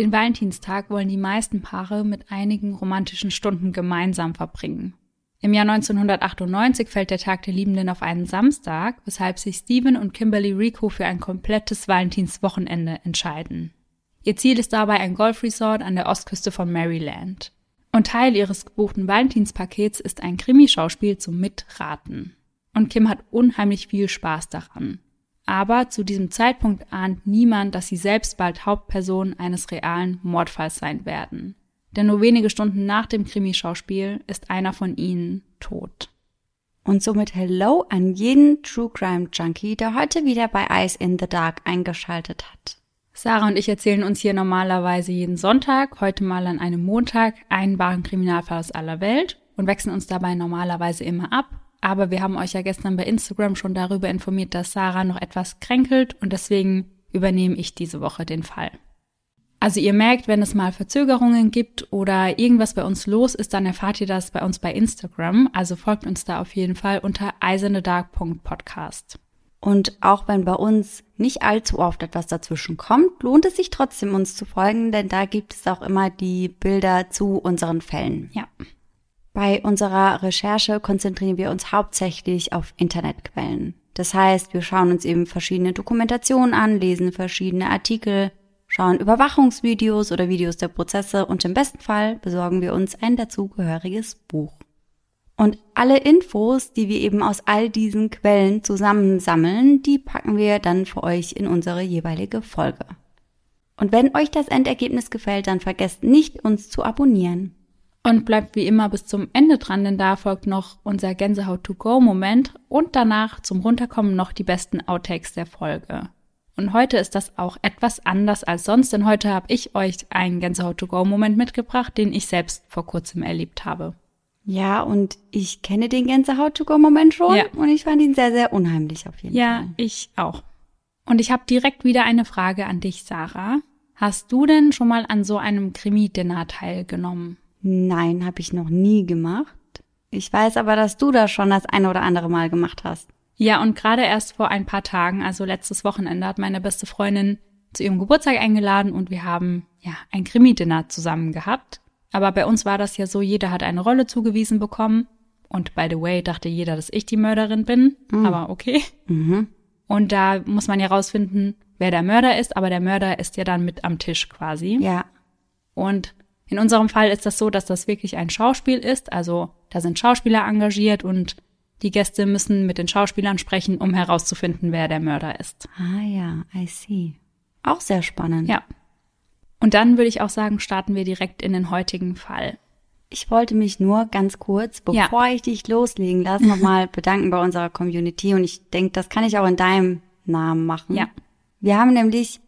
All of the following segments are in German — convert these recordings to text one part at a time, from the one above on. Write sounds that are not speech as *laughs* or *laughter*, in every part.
Den Valentinstag wollen die meisten Paare mit einigen romantischen Stunden gemeinsam verbringen. Im Jahr 1998 fällt der Tag der Liebenden auf einen Samstag, weshalb sich Steven und Kimberly Rico für ein komplettes Valentinswochenende entscheiden. Ihr Ziel ist dabei ein Golfresort an der Ostküste von Maryland. Und Teil ihres gebuchten Valentinspakets ist ein Krimischauspiel zum Mitraten. Und Kim hat unheimlich viel Spaß daran. Aber zu diesem Zeitpunkt ahnt niemand, dass sie selbst bald Hauptperson eines realen Mordfalls sein werden. Denn nur wenige Stunden nach dem Krimischauspiel ist einer von ihnen tot. Und somit Hello an jeden True Crime Junkie, der heute wieder bei Eyes in the Dark eingeschaltet hat. Sarah und ich erzählen uns hier normalerweise jeden Sonntag, heute mal an einem Montag, einen wahren Kriminalfall aus aller Welt und wechseln uns dabei normalerweise immer ab. Aber wir haben euch ja gestern bei Instagram schon darüber informiert, dass Sarah noch etwas kränkelt und deswegen übernehme ich diese Woche den Fall. Also ihr merkt, wenn es mal Verzögerungen gibt oder irgendwas bei uns los ist, dann erfahrt ihr das bei uns bei Instagram. Also folgt uns da auf jeden Fall unter eisendedark.podcast. Und auch wenn bei uns nicht allzu oft etwas dazwischen kommt, lohnt es sich trotzdem uns zu folgen, denn da gibt es auch immer die Bilder zu unseren Fällen. Ja. Bei unserer Recherche konzentrieren wir uns hauptsächlich auf Internetquellen. Das heißt, wir schauen uns eben verschiedene Dokumentationen an, lesen verschiedene Artikel, schauen Überwachungsvideos oder Videos der Prozesse und im besten Fall besorgen wir uns ein dazugehöriges Buch. Und alle Infos, die wir eben aus all diesen Quellen zusammensammeln, die packen wir dann für euch in unsere jeweilige Folge. Und wenn euch das Endergebnis gefällt, dann vergesst nicht, uns zu abonnieren. Und bleibt wie immer bis zum Ende dran, denn da folgt noch unser Gänsehaut-to-go-Moment und danach zum Runterkommen noch die besten Outtakes der Folge. Und heute ist das auch etwas anders als sonst, denn heute habe ich euch einen Gänsehaut-to-go-Moment mitgebracht, den ich selbst vor kurzem erlebt habe. Ja, und ich kenne den Gänsehaut-to-go-Moment schon Ja. und ich fand ihn sehr, sehr unheimlich auf jeden Ja, Fall. ich auch. Und ich habe direkt wieder eine Frage an dich, Sarah. Hast du denn schon mal an so einem Krimi-Dinner teilgenommen? Nein, habe ich noch nie gemacht. Ich weiß aber, dass du das schon das eine oder andere Mal gemacht hast. Ja, und gerade erst vor ein paar Tagen, also letztes Wochenende, hat meine beste Freundin zu ihrem Geburtstag eingeladen und wir haben ja ein Krimi-Dinner zusammen gehabt. Aber bei uns war das ja so, jeder hat eine Rolle zugewiesen bekommen. Und by the way, dachte jeder, dass ich die Mörderin bin. Aber okay. Mhm. Und da muss man ja rausfinden, wer der Mörder ist, aber der Mörder ist ja dann mit am Tisch quasi. Ja. Und in unserem Fall ist das so, dass das wirklich ein Schauspiel ist. Also da sind Schauspieler engagiert und die Gäste müssen mit den Schauspielern sprechen, um herauszufinden, wer der Mörder ist. Ah ja, I see. Auch sehr spannend. Ja. Und dann würde ich auch sagen, starten wir direkt in den heutigen Fall. Ich wollte mich nur ganz kurz, Ja. bevor ich dich loslegen lasse, nochmal *laughs* bedanken bei unserer Community. Und ich denke, das kann ich auch in deinem Namen machen. Ja. Wir haben nämlich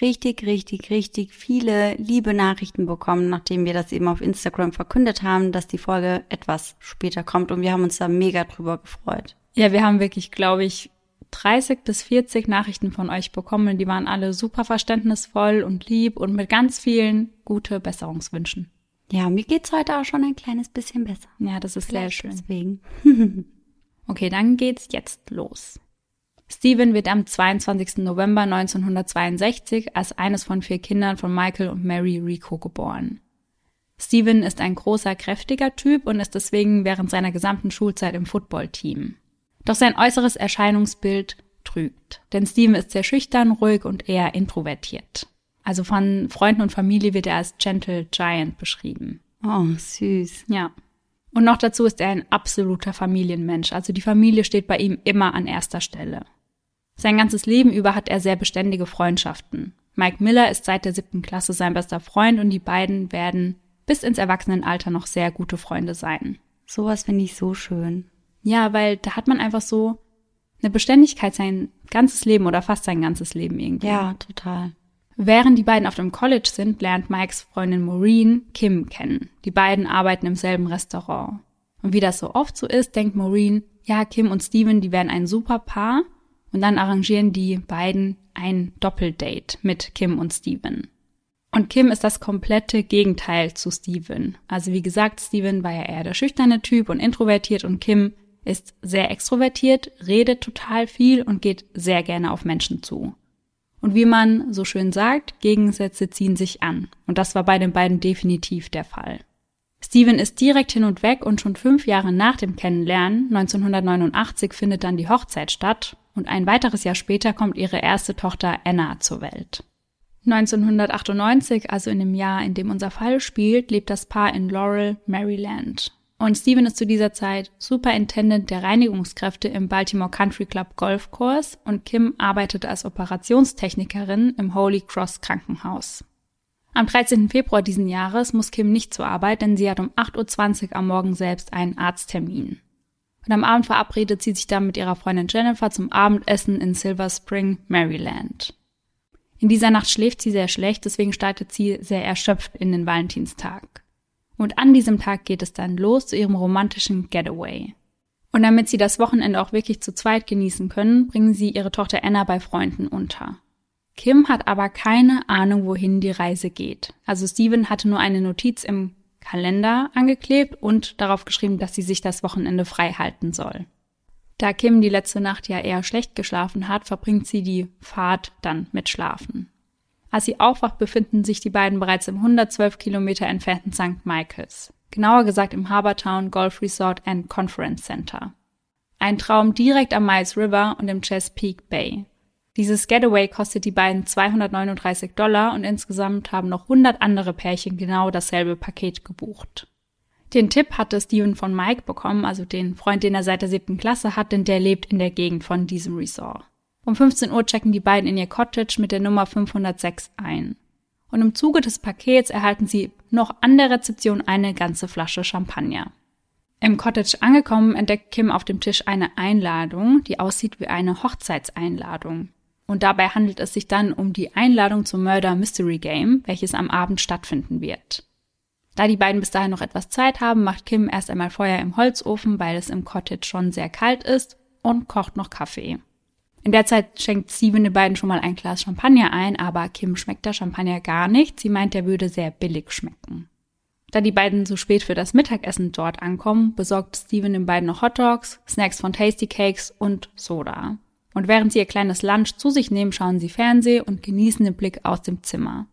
richtig, richtig, richtig viele liebe Nachrichten bekommen, nachdem wir das eben auf Instagram verkündet haben, dass die Folge etwas später kommt. Und wir haben uns da mega drüber gefreut. Ja, wir haben wirklich, glaube ich, 30 bis 40 Nachrichten von euch bekommen. Die waren alle super verständnisvoll und lieb und mit ganz vielen gute Besserungswünschen. Ja, mir geht's heute auch schon ein kleines bisschen besser. Ja, das ist sehr Vielleicht schön. Deswegen. *laughs* Okay, dann geht's jetzt los. Steven wird am 22. November 1962 als eines von vier Kindern von Michael und Mary Rico geboren. Steven ist ein großer, kräftiger Typ und ist deswegen während seiner gesamten Schulzeit im Footballteam. Doch sein äußeres Erscheinungsbild trügt, denn Steven ist sehr schüchtern, ruhig und eher introvertiert. Also von Freunden und Familie wird er als Gentle Giant beschrieben. Oh, süß. Ja. Und noch dazu ist er ein absoluter Familienmensch. Also die Familie steht bei ihm immer an erster Stelle. Sein ganzes Leben über hat er sehr beständige Freundschaften. Mike Miller ist seit der siebten Klasse sein bester Freund und die beiden werden bis ins Erwachsenenalter noch sehr gute Freunde sein. Sowas finde ich so schön. Ja, weil da hat man einfach so eine Beständigkeit sein ganzes Leben oder fast sein ganzes Leben irgendwie. Ja, total. Während die beiden auf dem College sind, lernt Mikes Freundin Maureen Kim kennen. Die beiden arbeiten im selben Restaurant. Und wie das so oft so ist, denkt Maureen, ja, Kim und Steven, die wären ein super Paar. Und dann arrangieren die beiden ein Doppeldate mit Kim und Steven. Und Kim ist das komplette Gegenteil zu Steven. Also wie gesagt, Steven war ja eher der schüchterne Typ und introvertiert und Kim ist sehr extrovertiert, redet total viel und geht sehr gerne auf Menschen zu. Und wie man so schön sagt, Gegensätze ziehen sich an. Und das war bei den beiden definitiv der Fall. Steven ist direkt hin und weg und schon fünf Jahre nach dem Kennenlernen, 1989, findet dann die Hochzeit statt und ein weiteres Jahr später kommt ihre erste Tochter Anna zur Welt. 1998, also in dem Jahr, in dem unser Fall spielt, lebt das Paar in Laurel, Maryland. Und Steven ist zu dieser Zeit Superintendent der Reinigungskräfte im Baltimore Country Club Golfkurs und Kim arbeitet als Operationstechnikerin im Holy Cross Krankenhaus. Am 13. Februar diesen Jahres muss Kim nicht zur Arbeit, denn sie hat um 8.20 Uhr am Morgen selbst einen Arzttermin. Und am Abend verabredet sie sich dann mit ihrer Freundin Jennifer zum Abendessen in Silver Spring, Maryland. In dieser Nacht schläft sie sehr schlecht, deswegen startet sie sehr erschöpft in den Valentinstag. Und an diesem Tag geht es dann los zu ihrem romantischen Getaway. Und damit sie das Wochenende auch wirklich zu zweit genießen können, bringen sie ihre Tochter Anna bei Freunden unter. Kim hat aber keine Ahnung, wohin die Reise geht. Also Steven hatte nur eine Notiz im Kalender angeklebt und darauf geschrieben, dass sie sich das Wochenende frei halten soll. Da Kim die letzte Nacht ja eher schlecht geschlafen hat, verbringt sie die Fahrt dann mit Schlafen. Als sie aufwacht, befinden sich die beiden bereits im 112 Kilometer entfernten St. Michaels. Genauer gesagt im Harbortown Golf Resort and Conference Center. Ein Traum direkt am Miles River und im Chesapeake Bay. Dieses Getaway kostet die beiden 239 Dollar und insgesamt haben noch 100 andere Pärchen genau dasselbe Paket gebucht. Den Tipp hatte Steven von Mike bekommen, also den Freund, den er seit der siebten Klasse hat, denn der lebt in der Gegend von diesem Resort. Um 15 Uhr checken die beiden in ihr Cottage mit der Nummer 506 ein. Und im Zuge des Pakets erhalten sie noch an der Rezeption eine ganze Flasche Champagner. Im Cottage angekommen entdeckt Kim auf dem Tisch eine Einladung, die aussieht wie eine Hochzeitseinladung. Und dabei handelt es sich dann um die Einladung zum Murder Mystery Game, welches am Abend stattfinden wird. Da die beiden bis dahin noch etwas Zeit haben, macht Kim erst einmal Feuer im Holzofen, weil es im Cottage schon sehr kalt ist, und kocht noch Kaffee. In der Zeit schenkt Steven den beiden schon mal ein Glas Champagner ein, aber Kim schmeckt der Champagner gar nicht. Sie meint, er würde sehr billig schmecken. Da die beiden so spät für das Mittagessen dort ankommen, besorgt Steven den beiden noch Hotdogs, Snacks von Tasty Cakes und Soda. Und während sie ihr kleines Lunch zu sich nehmen, schauen sie Fernseh und genießen den Blick aus dem Zimmer.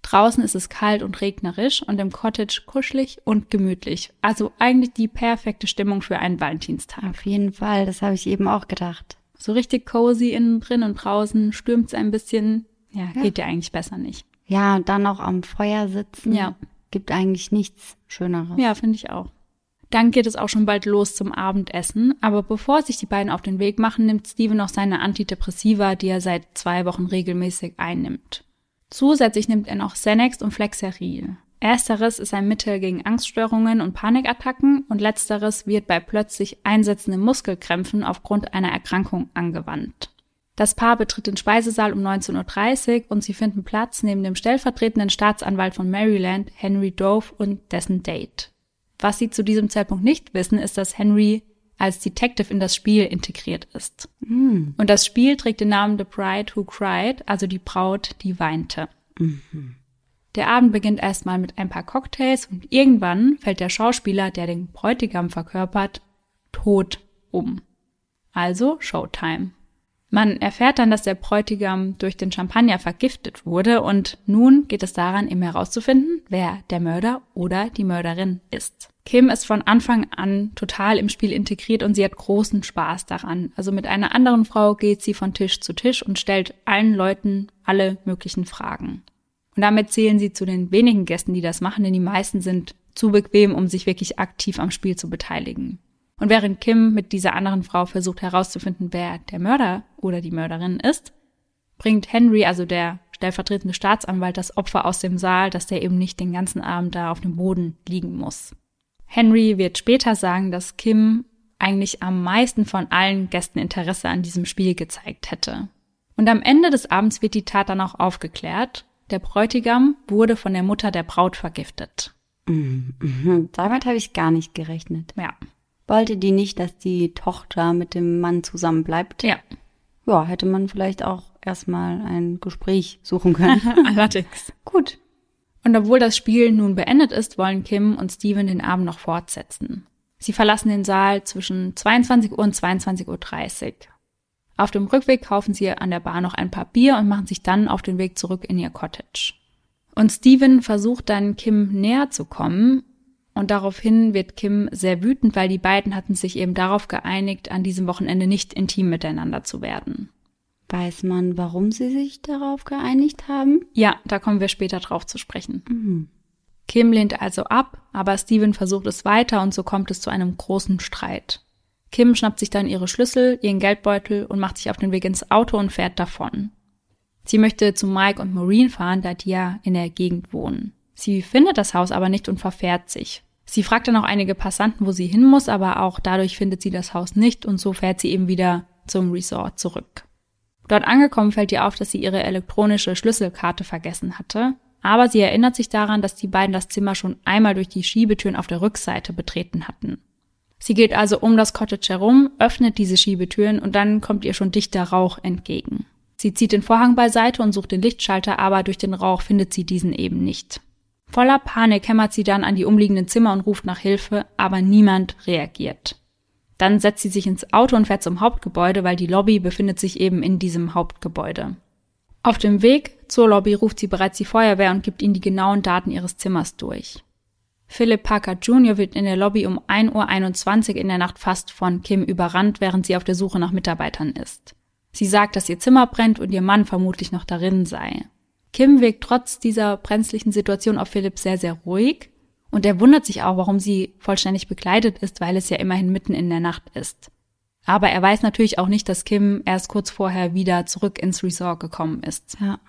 Draußen ist es kalt und regnerisch und im Cottage kuschelig und gemütlich. Also eigentlich die perfekte Stimmung für einen Valentinstag. Auf jeden Fall, das habe ich eben auch gedacht. So richtig cozy innen drin und draußen stürmt es ein bisschen. Ja, ja, geht ja eigentlich besser nicht. Ja, und dann auch am Feuer sitzen. Ja. Gibt eigentlich nichts Schöneres. Ja, finde ich auch. Dann geht es auch schon bald los zum Abendessen, aber bevor sich die beiden auf den Weg machen, nimmt Steven noch seine Antidepressiva, die er seit zwei Wochen regelmäßig einnimmt. Zusätzlich nimmt er noch Xanax und Flexeril. Ersteres ist ein Mittel gegen Angststörungen und Panikattacken und letzteres wird bei plötzlich einsetzenden Muskelkrämpfen aufgrund einer Erkrankung angewandt. Das Paar betritt den Speisesaal um 19.30 Uhr und sie finden Platz neben dem stellvertretenden Staatsanwalt von Maryland, Henry Dove, und dessen Date. Was sie zu diesem Zeitpunkt nicht wissen, ist, dass Henry als Detective in das Spiel integriert ist. Mm. Und das Spiel trägt den Namen The Bride Who Cried, also die Braut, die weinte. Mhm. Der Abend beginnt erstmal mit ein paar Cocktails und irgendwann fällt der Schauspieler, der den Bräutigam verkörpert, tot um. Also Showtime. Man erfährt dann, dass der Bräutigam durch den Champagner vergiftet wurde und nun geht es daran, ihm herauszufinden, wer der Mörder oder die Mörderin ist. Kim ist von Anfang an total im Spiel integriert und sie hat großen Spaß daran. Also mit einer anderen Frau geht sie von Tisch zu Tisch und stellt allen Leuten alle möglichen Fragen. Und damit zählen sie zu den wenigen Gästen, die das machen, denn die meisten sind zu bequem, um sich wirklich aktiv am Spiel zu beteiligen. Und während Kim mit dieser anderen Frau versucht herauszufinden, wer der Mörder oder die Mörderin ist, bringt Henry, also der stellvertretende Staatsanwalt, das Opfer aus dem Saal, dass der eben nicht den ganzen Abend da auf dem Boden liegen muss. Henry wird später sagen, dass Kim eigentlich am meisten von allen Gästen Interesse an diesem Spiel gezeigt hätte. Und am Ende des Abends wird die Tat dann auch aufgeklärt der Bräutigam wurde von der Mutter der Braut vergiftet. Mhm. Damit habe ich gar nicht gerechnet. Ja. Wollte die nicht, dass die Tochter mit dem Mann zusammen bleibt? Ja. Ja, hätte man vielleicht auch erstmal ein Gespräch suchen können. *laughs* Allerdings. Gut. Und obwohl das Spiel nun beendet ist, wollen Kim und Steven den Abend noch fortsetzen. Sie verlassen den Saal zwischen 22 Uhr und 22.30 Uhr. Auf dem Rückweg kaufen sie an der Bar noch ein paar Bier und machen sich dann auf den Weg zurück in ihr Cottage. Und Steven versucht dann Kim näher zu kommen und daraufhin wird Kim sehr wütend, weil die beiden hatten sich eben darauf geeinigt, an diesem Wochenende nicht intim miteinander zu werden. Weiß man, warum sie sich darauf geeinigt haben? Ja, da kommen wir später drauf zu sprechen. Mhm. Kim lehnt also ab, aber Steven versucht es weiter und so kommt es zu einem großen Streit. Kim schnappt sich dann ihre Schlüssel, ihren Geldbeutel und macht sich auf den Weg ins Auto und fährt davon. Sie möchte zu Mike und Maureen fahren, da die ja in der Gegend wohnen. Sie findet das Haus aber nicht und verfährt sich. Sie fragt dann auch einige Passanten, wo sie hin muss, aber auch dadurch findet sie das Haus nicht und so fährt sie eben wieder zum Resort zurück. Dort angekommen fällt ihr auf, dass sie ihre elektronische Schlüsselkarte vergessen hatte, aber sie erinnert sich daran, dass die beiden das Zimmer schon einmal durch die Schiebetüren auf der Rückseite betreten hatten. Sie geht also um das Cottage herum, öffnet diese Schiebetüren und dann kommt ihr schon dichter Rauch entgegen. Sie zieht den Vorhang beiseite und sucht den Lichtschalter, aber durch den Rauch findet sie diesen eben nicht. Voller Panik hämmert sie dann an die umliegenden Zimmer und ruft nach Hilfe, aber niemand reagiert. Dann setzt sie sich ins Auto und fährt zum Hauptgebäude, weil die Lobby befindet sich eben in diesem Hauptgebäude. Auf dem Weg zur Lobby ruft sie bereits die Feuerwehr und gibt ihnen die genauen Daten ihres Zimmers durch. Philip Parker Jr. wird in der Lobby um 1.21 Uhr in der Nacht fast von Kim überrannt, während sie auf der Suche nach Mitarbeitern ist. Sie sagt, dass ihr Zimmer brennt und ihr Mann vermutlich noch darin sei. Kim wirkt trotz dieser brenzlichen Situation auf Philipp sehr, sehr ruhig und er wundert sich auch, warum sie vollständig bekleidet ist, weil es ja immerhin mitten in der Nacht ist. Aber er weiß natürlich auch nicht, dass Kim erst kurz vorher wieder zurück ins Resort gekommen ist. Ja.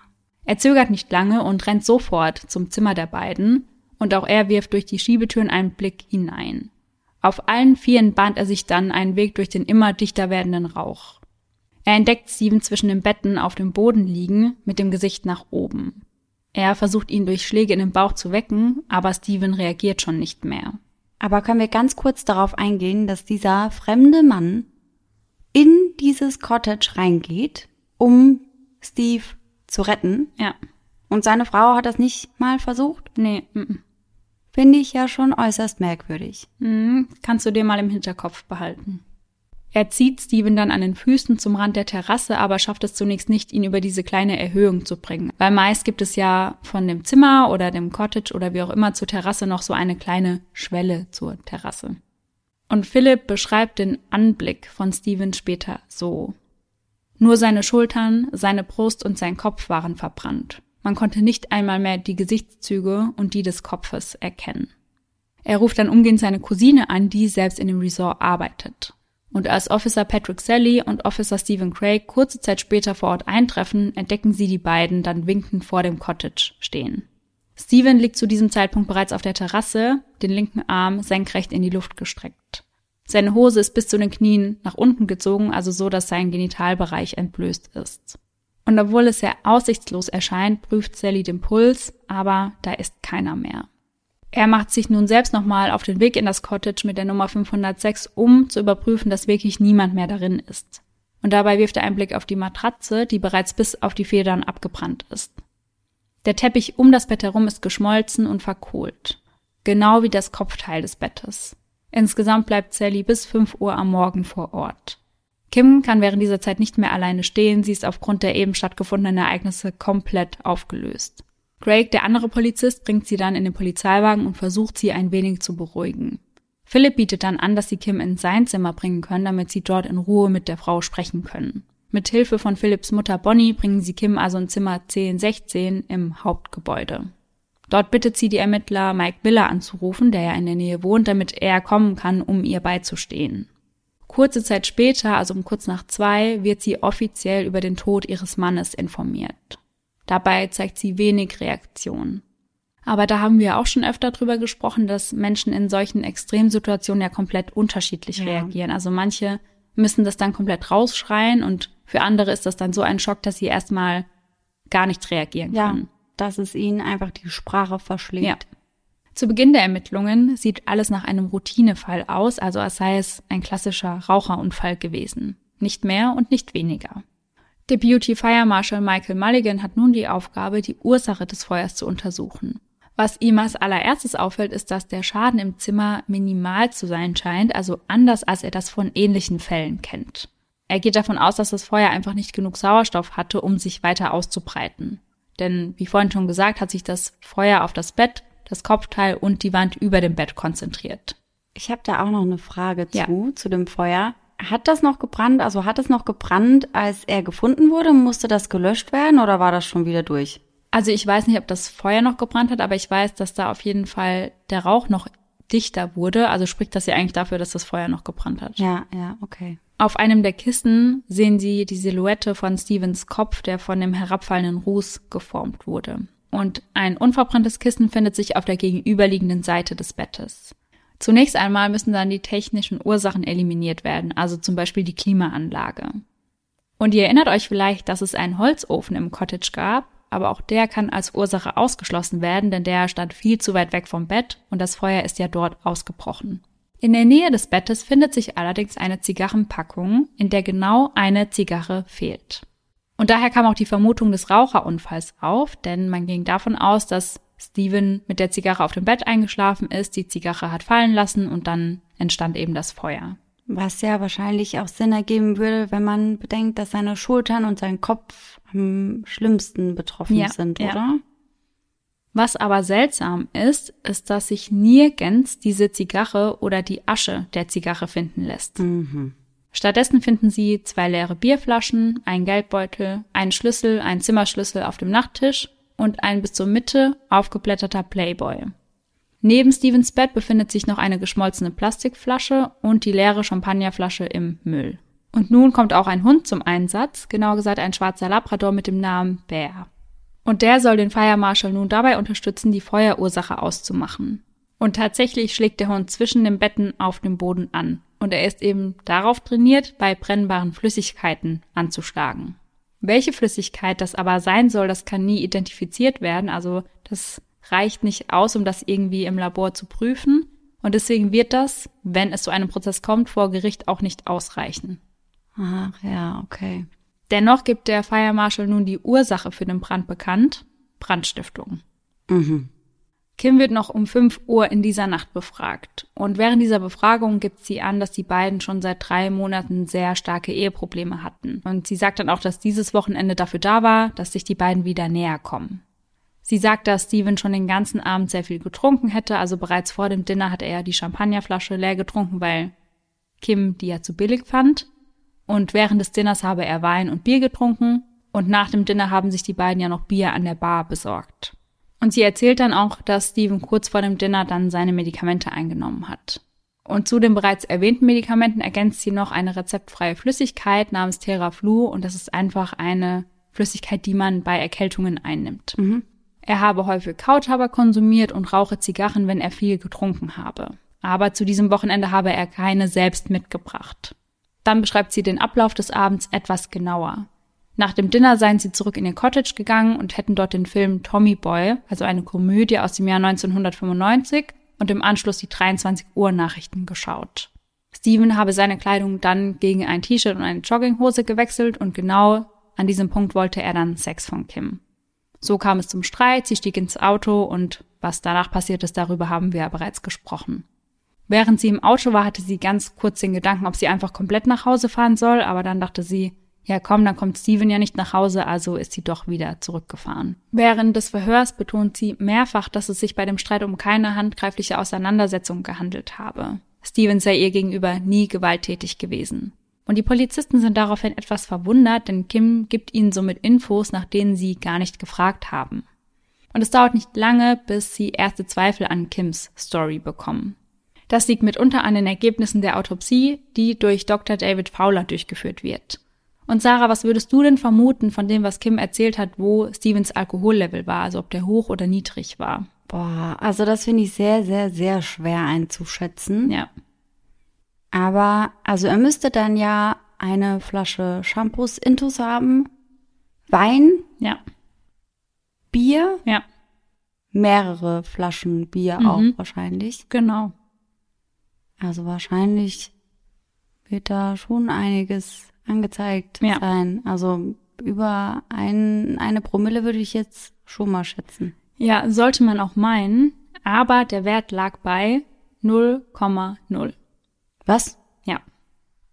Er zögert nicht lange und rennt sofort zum Zimmer der beiden und auch er wirft durch die Schiebetüren einen Blick hinein. Auf allen Vieren bahnt er sich dann einen Weg durch den immer dichter werdenden Rauch. Er entdeckt Steven zwischen den Betten auf dem Boden liegen, mit dem Gesicht nach oben. Er versucht ihn durch Schläge in den Bauch zu wecken, aber Steven reagiert schon nicht mehr. Aber können wir ganz kurz darauf eingehen, dass dieser fremde Mann in dieses Cottage reingeht, um Steve zu retten? Ja. Und seine Frau hat das nicht mal versucht? Nee. M -m. Finde ich ja schon äußerst merkwürdig. Mhm, kannst du dir mal im Hinterkopf behalten. Er zieht Steven dann an den Füßen zum Rand der Terrasse, aber schafft es zunächst nicht, ihn über diese kleine Erhöhung zu bringen. Weil meist gibt es ja von dem Zimmer oder dem Cottage oder wie auch immer zur Terrasse noch so eine kleine Schwelle zur Terrasse. Und Philipp beschreibt den Anblick von Steven später so. Nur seine Schultern, seine Brust und sein Kopf waren verbrannt. Man konnte nicht einmal mehr die Gesichtszüge und die des Kopfes erkennen. Er ruft dann umgehend seine Cousine an, die selbst in dem Resort arbeitet. Und als Officer Patrick Sally und Officer Stephen Craig kurze Zeit später vor Ort eintreffen, entdecken sie die beiden dann winkend vor dem Cottage stehen. Stephen liegt zu diesem Zeitpunkt bereits auf der Terrasse, den linken Arm senkrecht in die Luft gestreckt. Seine Hose ist bis zu den Knien nach unten gezogen, also so, dass sein Genitalbereich entblößt ist. Und obwohl es sehr aussichtslos erscheint, prüft Sally den Puls, aber da ist keiner mehr. Er macht sich nun selbst nochmal auf den Weg in das Cottage mit der Nummer 506, um zu überprüfen, dass wirklich niemand mehr darin ist. Und dabei wirft er einen Blick auf die Matratze, die bereits bis auf die Federn abgebrannt ist. Der Teppich um das Bett herum ist geschmolzen und verkohlt. Genau wie das Kopfteil des Bettes. Insgesamt bleibt Sally bis 5 Uhr am Morgen vor Ort. Kim kann während dieser Zeit nicht mehr alleine stehen, sie ist aufgrund der eben stattgefundenen Ereignisse komplett aufgelöst. Craig, der andere Polizist, bringt sie dann in den Polizeiwagen und versucht sie ein wenig zu beruhigen. Philipp bietet dann an, dass sie Kim in sein Zimmer bringen können, damit sie dort in Ruhe mit der Frau sprechen können. Mit Hilfe von Philipps Mutter Bonnie bringen sie Kim also in Zimmer 1016 im Hauptgebäude. Dort bittet sie die Ermittler, Mike Miller anzurufen, der ja in der Nähe wohnt, damit er kommen kann, um ihr beizustehen. Kurze Zeit später, also um kurz nach zwei, wird sie offiziell über den Tod ihres Mannes informiert. Dabei zeigt sie wenig Reaktion. Aber da haben wir auch schon öfter drüber gesprochen, dass Menschen in solchen Extremsituationen ja komplett unterschiedlich ja. reagieren. Also manche müssen das dann komplett rausschreien und für andere ist das dann so ein Schock, dass sie erstmal gar nicht reagieren ja, können. Dass es ihnen einfach die Sprache verschlägt. Ja. Zu Beginn der Ermittlungen sieht alles nach einem Routinefall aus, also als sei es ein klassischer Raucherunfall gewesen. Nicht mehr und nicht weniger. Deputy Fire Marshal Michael Mulligan hat nun die Aufgabe, die Ursache des Feuers zu untersuchen. Was ihm als allererstes auffällt, ist, dass der Schaden im Zimmer minimal zu sein scheint, also anders als er das von ähnlichen Fällen kennt. Er geht davon aus, dass das Feuer einfach nicht genug Sauerstoff hatte, um sich weiter auszubreiten. Denn wie vorhin schon gesagt, hat sich das Feuer auf das Bett, das Kopfteil und die Wand über dem Bett konzentriert. Ich habe da auch noch eine Frage zu, ja. zu dem Feuer. Hat das noch gebrannt? Also hat es noch gebrannt, als er gefunden wurde? Musste das gelöscht werden oder war das schon wieder durch? Also ich weiß nicht, ob das Feuer noch gebrannt hat, aber ich weiß, dass da auf jeden Fall der Rauch noch dichter wurde. Also spricht das ja eigentlich dafür, dass das Feuer noch gebrannt hat. Ja, ja, okay. Auf einem der Kissen sehen Sie die Silhouette von Stevens Kopf, der von dem herabfallenden Ruß geformt wurde. Und ein unverbranntes Kissen findet sich auf der gegenüberliegenden Seite des Bettes. Zunächst einmal müssen dann die technischen Ursachen eliminiert werden, also zum Beispiel die Klimaanlage. Und ihr erinnert euch vielleicht, dass es einen Holzofen im Cottage gab, aber auch der kann als Ursache ausgeschlossen werden, denn der stand viel zu weit weg vom Bett und das Feuer ist ja dort ausgebrochen. In der Nähe des Bettes findet sich allerdings eine Zigarrenpackung, in der genau eine Zigarre fehlt. Und daher kam auch die Vermutung des Raucherunfalls auf, denn man ging davon aus, dass Steven mit der Zigarre auf dem Bett eingeschlafen ist, die Zigarre hat fallen lassen und dann entstand eben das Feuer. Was ja wahrscheinlich auch Sinn ergeben würde, wenn man bedenkt, dass seine Schultern und sein Kopf am schlimmsten betroffen ja, sind, oder? Ja. Was aber seltsam ist, ist, dass sich nirgends diese Zigarre oder die Asche der Zigarre finden lässt. Mhm. Stattdessen finden sie zwei leere Bierflaschen, einen Geldbeutel, einen Schlüssel, einen Zimmerschlüssel auf dem Nachttisch und ein bis zur Mitte aufgeblätterter Playboy. Neben Stevens Bett befindet sich noch eine geschmolzene Plastikflasche und die leere Champagnerflasche im Müll. Und nun kommt auch ein Hund zum Einsatz, genauer gesagt ein schwarzer Labrador mit dem Namen Bear. Und der soll den Fire Marshal nun dabei unterstützen, die Feuerursache auszumachen. Und tatsächlich schlägt der Hund zwischen den Betten auf dem Boden an. Und er ist eben darauf trainiert, bei brennbaren Flüssigkeiten anzuschlagen. Welche Flüssigkeit das aber sein soll, das kann nie identifiziert werden. Also das reicht nicht aus, um das irgendwie im Labor zu prüfen. Und deswegen wird das, wenn es zu einem Prozess kommt, vor Gericht auch nicht ausreichen. Ach ja, okay. Dennoch gibt der Fire Marshal nun die Ursache für den Brand bekannt. Brandstiftung. Mhm. Kim wird noch um 5 Uhr in dieser Nacht befragt. Und während dieser Befragung gibt sie an, dass die beiden schon seit drei Monaten sehr starke Eheprobleme hatten. Und sie sagt dann auch, dass dieses Wochenende dafür da war, dass sich die beiden wieder näher kommen. Sie sagt, dass Steven schon den ganzen Abend sehr viel getrunken hätte. Also bereits vor dem Dinner hat er die Champagnerflasche leer getrunken, weil Kim die ja zu billig fand. Und während des Dinners habe er Wein und Bier getrunken. Und nach dem Dinner haben sich die beiden ja noch Bier an der Bar besorgt. Und sie erzählt dann auch, dass Steven kurz vor dem Dinner dann seine Medikamente eingenommen hat. Und zu den bereits erwähnten Medikamenten ergänzt sie noch eine rezeptfreie Flüssigkeit namens Theraflu und das ist einfach eine Flüssigkeit, die man bei Erkältungen einnimmt. Mhm. Er habe häufig Kautabak konsumiert und rauche Zigarren, wenn er viel getrunken habe. Aber zu diesem Wochenende habe er keine selbst mitgebracht. Dann beschreibt sie den Ablauf des Abends etwas genauer. Nach dem Dinner seien sie zurück in ihr Cottage gegangen und hätten dort den Film Tommy Boy, also eine Komödie aus dem Jahr 1995, und im Anschluss die 23 Uhr Nachrichten geschaut. Steven habe seine Kleidung dann gegen ein T-Shirt und eine Jogginghose gewechselt und genau an diesem Punkt wollte er dann Sex von Kim. So kam es zum Streit, sie stieg ins Auto und was danach passiert ist, darüber haben wir ja bereits gesprochen. Während sie im Auto war, hatte sie ganz kurz den Gedanken, ob sie einfach komplett nach Hause fahren soll, aber dann dachte sie, ja komm, dann kommt Steven ja nicht nach Hause, also ist sie doch wieder zurückgefahren. Während des Verhörs betont sie mehrfach, dass es sich bei dem Streit um keine handgreifliche Auseinandersetzung gehandelt habe. Steven sei ihr gegenüber nie gewalttätig gewesen. Und die Polizisten sind daraufhin etwas verwundert, denn Kim gibt ihnen somit Infos, nach denen sie gar nicht gefragt haben. Und es dauert nicht lange, bis sie erste Zweifel an Kims Story bekommen. Das liegt mitunter an den Ergebnissen der Autopsie, die durch Dr. David Fowler durchgeführt wird. Und Sarah, was würdest du denn vermuten von dem, was Kim erzählt hat, wo Stevens Alkohollevel war, also ob der hoch oder niedrig war? Boah, also das finde ich sehr, sehr, sehr schwer einzuschätzen. Ja. Aber, also er müsste dann ja eine Flasche Shampoos Intus haben, Wein. Ja. Bier. Ja. Mehrere Flaschen Bier mhm. auch wahrscheinlich. Genau. Also wahrscheinlich wird da schon einiges angezeigt ja. sein. Also über ein, eine Promille würde ich jetzt schon mal schätzen. Ja, sollte man auch meinen, aber der Wert lag bei 0,0. Was? Ja.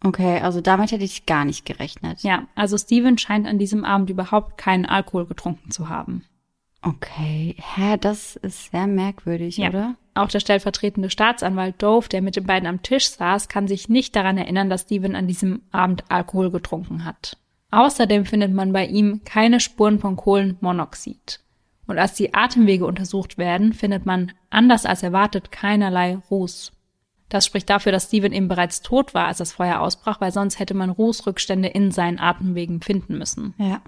Okay, also damit hätte ich gar nicht gerechnet. Ja, also Steven scheint an diesem Abend überhaupt keinen Alkohol getrunken zu haben. Okay, hä, das ist sehr merkwürdig, Ja. oder? Auch der stellvertretende Staatsanwalt Dove, der mit den beiden am Tisch saß, kann sich nicht daran erinnern, dass Steven an diesem Abend Alkohol getrunken hat. Außerdem findet man bei ihm keine Spuren von Kohlenmonoxid. Und als die Atemwege untersucht werden, findet man, anders als erwartet, keinerlei Ruß. Das spricht dafür, dass Steven eben bereits tot war, als das Feuer ausbrach, weil sonst hätte man Rußrückstände in seinen Atemwegen finden müssen. Ja.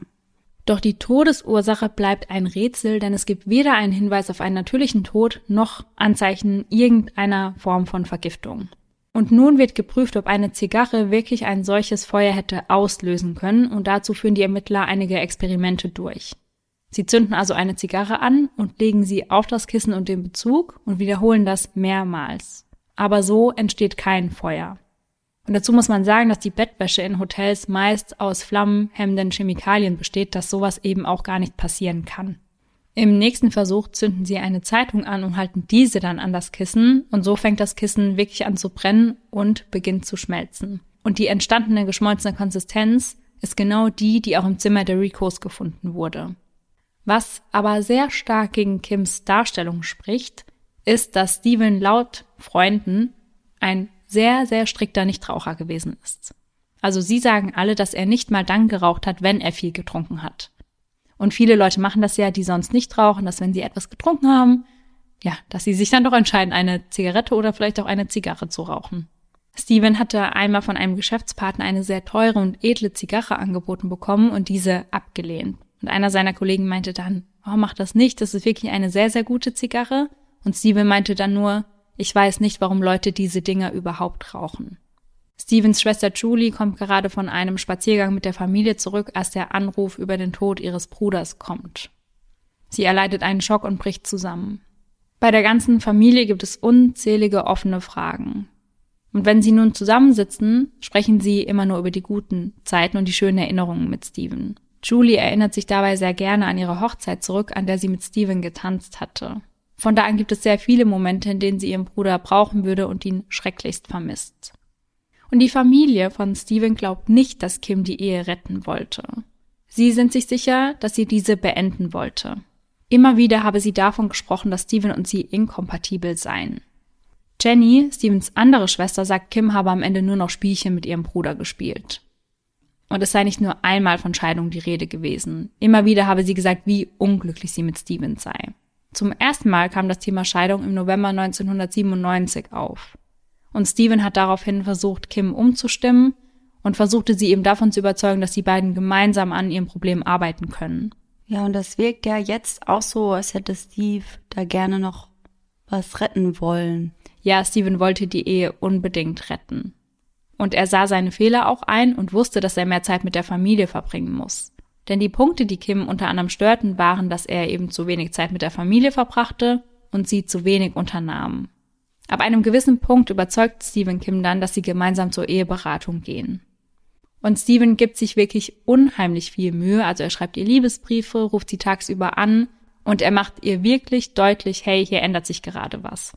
Doch die Todesursache bleibt ein Rätsel, denn es gibt weder einen Hinweis auf einen natürlichen Tod noch Anzeichen irgendeiner Form von Vergiftung. Und nun wird geprüft, ob eine Zigarre wirklich ein solches Feuer hätte auslösen können und dazu führen die Ermittler einige Experimente durch. Sie zünden also eine Zigarre an und legen sie auf das Kissen und den Bezug und wiederholen das mehrmals. Aber so entsteht kein Feuer. Und dazu muss man sagen, dass die Bettwäsche in Hotels meist aus flammenhemmenden Chemikalien besteht, dass sowas eben auch gar nicht passieren kann. Im nächsten Versuch zünden sie eine Zeitung an und halten diese dann an das Kissen und so fängt das Kissen wirklich an zu brennen und beginnt zu schmelzen. Und die entstandene geschmolzene Konsistenz ist genau die, die auch im Zimmer der Ricos gefunden wurde. Was aber sehr stark gegen Kims Darstellung spricht, ist, dass Steven laut Freunden ein sehr, sehr strikter Nichtraucher gewesen ist. Also sie sagen alle, dass er nicht mal dann geraucht hat, wenn er viel getrunken hat. Und viele Leute machen das ja, die sonst nicht rauchen, dass wenn sie etwas getrunken haben, ja, dass sie sich dann doch entscheiden, eine Zigarette oder vielleicht auch eine Zigarre zu rauchen. Steven hatte einmal von einem Geschäftspartner eine sehr teure und edle Zigarre angeboten bekommen und diese abgelehnt. Und einer seiner Kollegen meinte dann, oh, mach das nicht, das ist wirklich eine sehr, sehr gute Zigarre. Und Steven meinte dann nur, ich weiß nicht, warum Leute diese Dinger überhaupt rauchen. Stevens Schwester Julie kommt gerade von einem Spaziergang mit der Familie zurück, als der Anruf über den Tod ihres Bruders kommt. Sie erleidet einen Schock und bricht zusammen. Bei der ganzen Familie gibt es unzählige offene Fragen. Und wenn sie nun zusammensitzen, sprechen sie immer nur über die guten Zeiten und die schönen Erinnerungen mit Steven. Julie erinnert sich dabei sehr gerne an ihre Hochzeit zurück, an der sie mit Steven getanzt hatte. Von da an gibt es sehr viele Momente, in denen sie ihren Bruder brauchen würde und ihn schrecklichst vermisst. Und die Familie von Steven glaubt nicht, dass Kim die Ehe retten wollte. Sie sind sich sicher, dass sie diese beenden wollte. Immer wieder habe sie davon gesprochen, dass Steven und sie inkompatibel seien. Jenny, Stevens andere Schwester, sagt, Kim habe am Ende nur noch Spielchen mit ihrem Bruder gespielt. Und es sei nicht nur einmal von Scheidung die Rede gewesen. Immer wieder habe sie gesagt, wie unglücklich sie mit Steven sei. Zum ersten Mal kam das Thema Scheidung im November 1997 auf. Und Steven hat daraufhin versucht, Kim umzustimmen und versuchte sie eben davon zu überzeugen, dass die beiden gemeinsam an ihrem Problem arbeiten können. Ja, und das wirkt ja jetzt auch so, als hätte Steve da gerne noch was retten wollen. Ja, Steven wollte die Ehe unbedingt retten. Und er sah seine Fehler auch ein und wusste, dass er mehr Zeit mit der Familie verbringen muss. Denn die Punkte, die Kim unter anderem störten, waren, dass er eben zu wenig Zeit mit der Familie verbrachte und sie zu wenig unternahm. Ab einem gewissen Punkt überzeugt Steven Kim dann, dass sie gemeinsam zur Eheberatung gehen. Und Steven gibt sich wirklich unheimlich viel Mühe, also er schreibt ihr Liebesbriefe, ruft sie tagsüber an und er macht ihr wirklich deutlich, hey, hier ändert sich gerade was.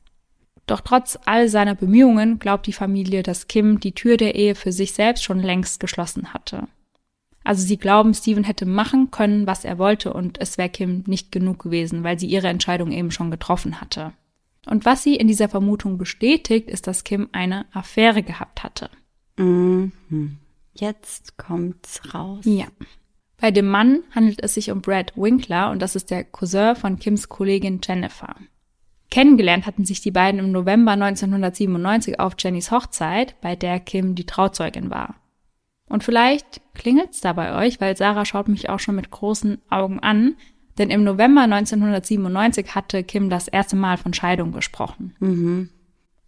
Doch trotz all seiner Bemühungen glaubt die Familie, dass Kim die Tür der Ehe für sich selbst schon längst geschlossen hatte. Also sie glauben, Steven hätte machen können, was er wollte und es wäre Kim nicht genug gewesen, weil sie ihre Entscheidung eben schon getroffen hatte. Und was sie in dieser Vermutung bestätigt, ist, dass Kim eine Affäre gehabt hatte. Mhm. Jetzt kommt's raus. Ja. Bei dem Mann handelt es sich um Brad Winkler und das ist der Cousin von Kims Kollegin Jennifer. Kennengelernt hatten sich die beiden im November 1997 auf Jennys Hochzeit, bei der Kim die Trauzeugin war. Und vielleicht klingelt's da bei euch, weil Sarah schaut mich auch schon mit großen Augen an, denn im November 1997 hatte Kim das erste Mal von Scheidung gesprochen. Mhm.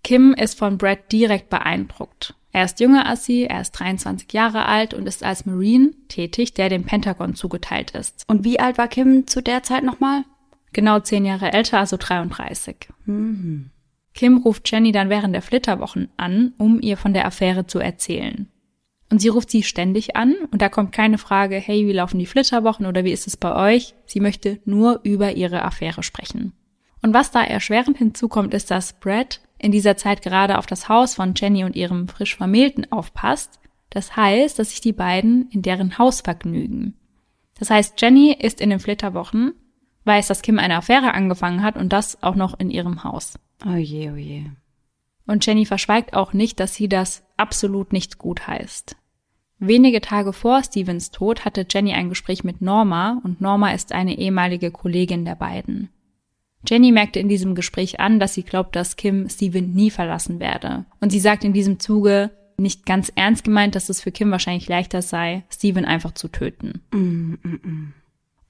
Kim ist von Brad direkt beeindruckt. Er ist jünger als sie, er ist 23 Jahre alt und ist als Marine tätig, der dem Pentagon zugeteilt ist. Und wie alt war Kim zu der Zeit nochmal? Genau zehn Jahre älter, also 33. Mhm. Kim ruft Jenny dann während der Flitterwochen an, um ihr von der Affäre zu erzählen. Und sie ruft sie ständig an und da kommt keine Frage, hey, wie laufen die Flitterwochen oder wie ist es bei euch? Sie möchte nur über ihre Affäre sprechen. Und was da erschwerend hinzukommt, ist, dass Brad in dieser Zeit gerade auf das Haus von Jenny und ihrem frisch Vermählten aufpasst. Das heißt, dass sich die beiden in deren Haus vergnügen. Das heißt, Jenny ist in den Flitterwochen, weiß, dass Kim eine Affäre angefangen hat und das auch noch in ihrem Haus. Oh je, oh je. Und Jenny verschweigt auch nicht, dass sie das absolut nicht gut heißt. Wenige Tage vor Stevens Tod hatte Jenny ein Gespräch mit Norma und Norma ist eine ehemalige Kollegin der beiden. Jenny merkte in diesem Gespräch an, dass sie glaubt, dass Kim Steven nie verlassen werde. Und sie sagt in diesem Zuge, nicht ganz ernst gemeint, dass es für Kim wahrscheinlich leichter sei, Steven einfach zu töten.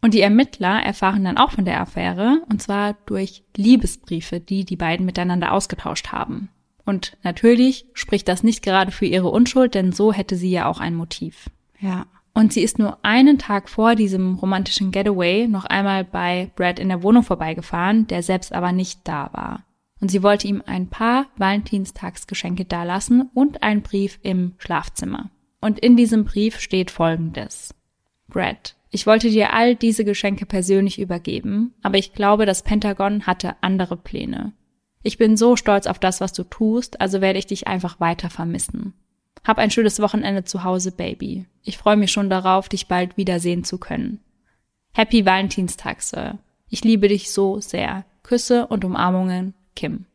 Und die Ermittler erfahren dann auch von der Affäre, und zwar durch Liebesbriefe, die die beiden miteinander ausgetauscht haben. Und natürlich spricht das nicht gerade für ihre Unschuld, denn so hätte sie ja auch ein Motiv. Ja. Und sie ist nur einen Tag vor diesem romantischen Getaway noch einmal bei Brad in der Wohnung vorbeigefahren, der selbst aber nicht da war. Und sie wollte ihm ein paar Valentinstagsgeschenke dalassen und einen Brief im Schlafzimmer. Und in diesem Brief steht folgendes. Brad, ich wollte dir all diese Geschenke persönlich übergeben, aber ich glaube, das Pentagon hatte andere Pläne. Ich bin so stolz auf das, was du tust, also werde ich dich einfach weiter vermissen. Hab ein schönes Wochenende zu Hause, Baby. Ich freue mich schon darauf, dich bald wiedersehen zu können. Happy Valentinstag, Sir. Ich liebe dich so sehr. Küsse und Umarmungen, Kim.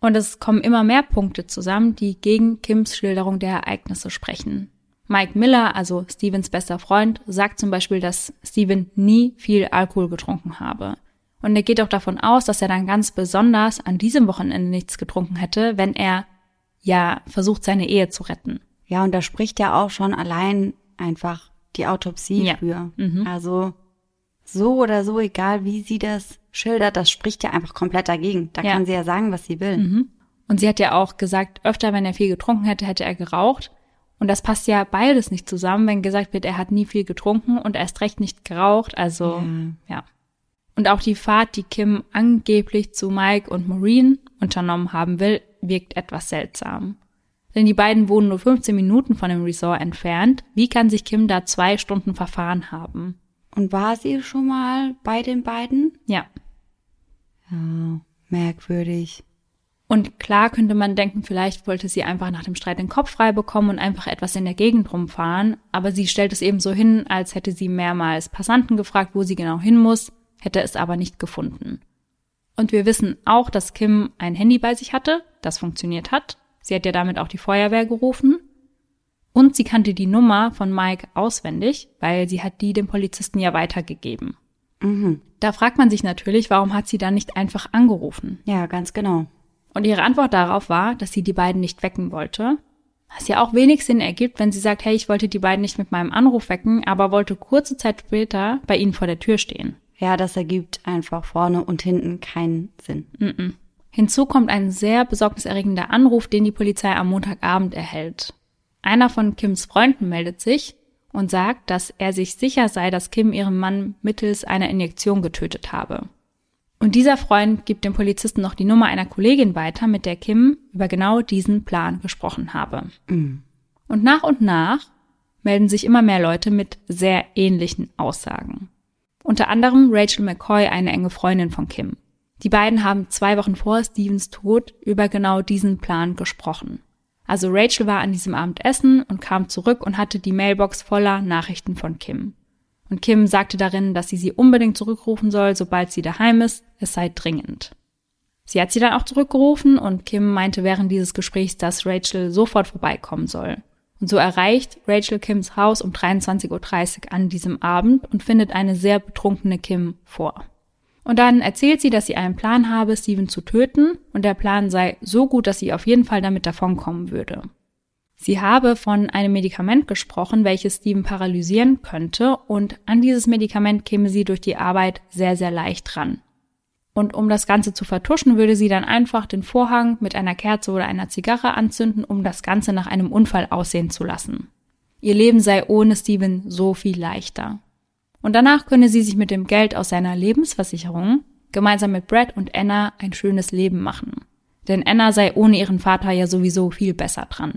Und es kommen immer mehr Punkte zusammen, die gegen Kims Schilderung der Ereignisse sprechen. Mike Miller, also Stevens bester Freund, sagt zum Beispiel, dass Steven nie viel Alkohol getrunken habe. Und er geht auch davon aus, dass er dann ganz besonders an diesem Wochenende nichts getrunken hätte, wenn er ja versucht, seine Ehe zu retten. Ja, und da spricht ja auch schon allein einfach die Autopsie Ja. für. Mhm. Also so oder so, egal wie sie das schildert, das spricht ja einfach komplett dagegen. Da Ja. kann sie ja sagen, was sie will. Mhm. Und sie hat ja auch gesagt, öfter, wenn er viel getrunken hätte, hätte er geraucht. Und das passt ja beides nicht zusammen, wenn gesagt wird, er hat nie viel getrunken und erst recht nicht geraucht. Also, ja. Und auch die Fahrt, die Kim angeblich zu Mike und Maureen unternommen haben will, wirkt etwas seltsam. Denn die beiden wohnen nur 15 Minuten von dem Resort entfernt. Wie kann sich Kim da zwei Stunden verfahren haben? Und war sie schon mal bei den beiden? Ja. Ja, merkwürdig. Und klar könnte man denken, vielleicht wollte sie einfach nach dem Streit den Kopf frei bekommen und einfach etwas in der Gegend rumfahren, aber sie stellt es eben so hin, als hätte sie mehrmals Passanten gefragt, wo sie genau hin muss, hätte es aber nicht gefunden. Und wir wissen auch, dass Kim ein Handy bei sich hatte, das funktioniert hat. Sie hat ja damit auch die Feuerwehr gerufen. Und sie kannte die Nummer von Mike auswendig, weil sie hat die dem Polizisten ja weitergegeben. Mhm. Da fragt man sich natürlich, warum hat sie dann nicht einfach angerufen? Ja, ganz genau. Und ihre Antwort darauf war, dass sie die beiden nicht wecken wollte. Was ja auch wenig Sinn ergibt, wenn sie sagt, hey, ich wollte die beiden nicht mit meinem Anruf wecken, aber wollte kurze Zeit später bei ihnen vor der Tür stehen. Ja, das ergibt einfach vorne und hinten keinen Sinn. Mhm. Hinzu kommt ein sehr besorgniserregender Anruf, den die Polizei am Montagabend erhält. Einer von Kims Freunden meldet sich und sagt, dass er sich sicher sei, dass Kim ihren Mann mittels einer Injektion getötet habe. Und dieser Freund gibt dem Polizisten noch die Nummer einer Kollegin weiter, mit der Kim über genau diesen Plan gesprochen habe. Mhm. Und nach und nach melden sich immer mehr Leute mit sehr ähnlichen Aussagen. Unter anderem Rachel McCoy, eine enge Freundin von Kim. Die beiden haben zwei Wochen vor Stevens Tod über genau diesen Plan gesprochen. Also Rachel war an diesem Abend essen und kam zurück und hatte die Mailbox voller Nachrichten von Kim. Und Kim sagte darin, dass sie sie unbedingt zurückrufen soll, sobald sie daheim ist, es sei dringend. Sie hat sie dann auch zurückgerufen und Kim meinte während dieses Gesprächs, dass Rachel sofort vorbeikommen soll. Und so erreicht Rachel Kims Haus um 23.30 Uhr an diesem Abend und findet eine sehr betrunkene Kim vor. Und dann erzählt sie, dass sie einen Plan habe, Steven zu töten und der Plan sei so gut, dass sie auf jeden Fall damit davonkommen würde. Sie habe von einem Medikament gesprochen, welches Steven paralysieren könnte und an dieses Medikament käme sie durch die Arbeit sehr, sehr leicht ran. Und um das Ganze zu vertuschen, würde sie dann einfach den Vorhang mit einer Kerze oder einer Zigarre anzünden, um das Ganze nach einem Unfall aussehen zu lassen. Ihr Leben sei ohne Steven so viel leichter. Und danach könne sie sich mit dem Geld aus seiner Lebensversicherung gemeinsam mit Brad und Anna ein schönes Leben machen. Denn Anna sei ohne ihren Vater ja sowieso viel besser dran.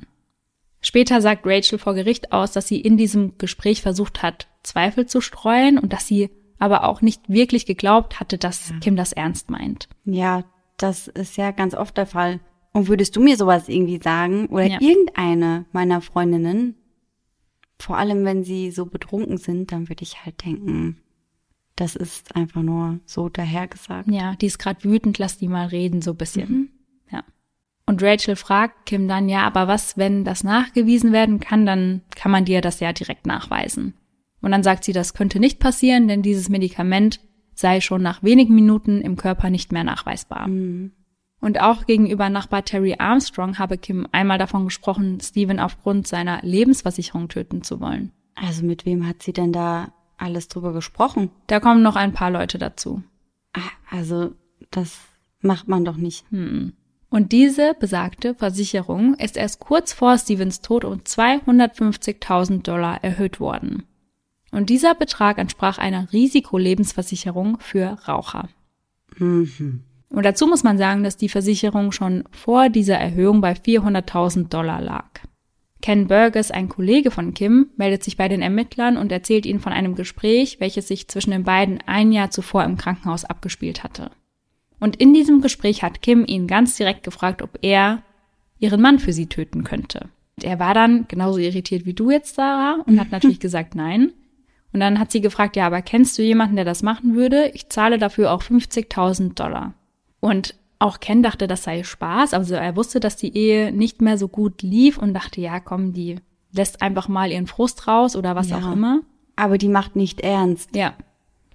Später sagt Rachel vor Gericht aus, dass sie in diesem Gespräch versucht hat, Zweifel zu streuen und dass sie aber auch nicht wirklich geglaubt hatte, dass Kim das ernst meint. Ja, das ist ja ganz oft der Fall. Und würdest du mir sowas irgendwie sagen oder Ja. irgendeine meiner Freundinnen, vor allem wenn sie so betrunken sind, dann würde ich halt denken, das ist einfach nur so dahergesagt. Ja, die ist gerade wütend, lass die mal reden, so ein bisschen. Ja. Und Rachel fragt Kim dann, ja, aber was, wenn das nachgewiesen werden kann, dann kann man dir das ja direkt nachweisen. Und dann sagt sie, das könnte nicht passieren, denn dieses Medikament sei schon nach wenigen Minuten im Körper nicht mehr nachweisbar. Und auch gegenüber Nachbar Terry Armstrong habe Kim einmal davon gesprochen, Steven aufgrund seiner Lebensversicherung töten zu wollen. Also mit wem hat sie denn da alles drüber gesprochen? Da kommen noch ein paar Leute dazu. Ah, Also das macht man doch nicht. Und diese besagte Versicherung ist erst kurz vor Stevens Tod um 250.000 Dollar erhöht worden. Und dieser Betrag entsprach einer Risikolebensversicherung für Raucher. Und dazu muss man sagen, dass die Versicherung schon vor dieser Erhöhung bei 400.000 Dollar lag. Ken Burgess, ein Kollege von Kim, meldet sich bei den Ermittlern und erzählt ihnen von einem Gespräch, welches sich zwischen den beiden ein Jahr zuvor im Krankenhaus abgespielt hatte. Und in diesem Gespräch hat Kim ihn ganz direkt gefragt, ob er ihren Mann für sie töten könnte. Und er war dann genauso irritiert wie du jetzt, Sarah, und hat *laughs* natürlich gesagt nein. Und dann hat sie gefragt, ja, aber kennst du jemanden, der das machen würde? Ich zahle dafür auch 50.000 Dollar. Und auch Ken dachte, das sei Spaß. Also er wusste, dass die Ehe nicht mehr so gut lief und dachte, ja, komm, die lässt einfach mal ihren Frust raus oder was Ja. auch immer. Aber die macht nicht ernst. Ja.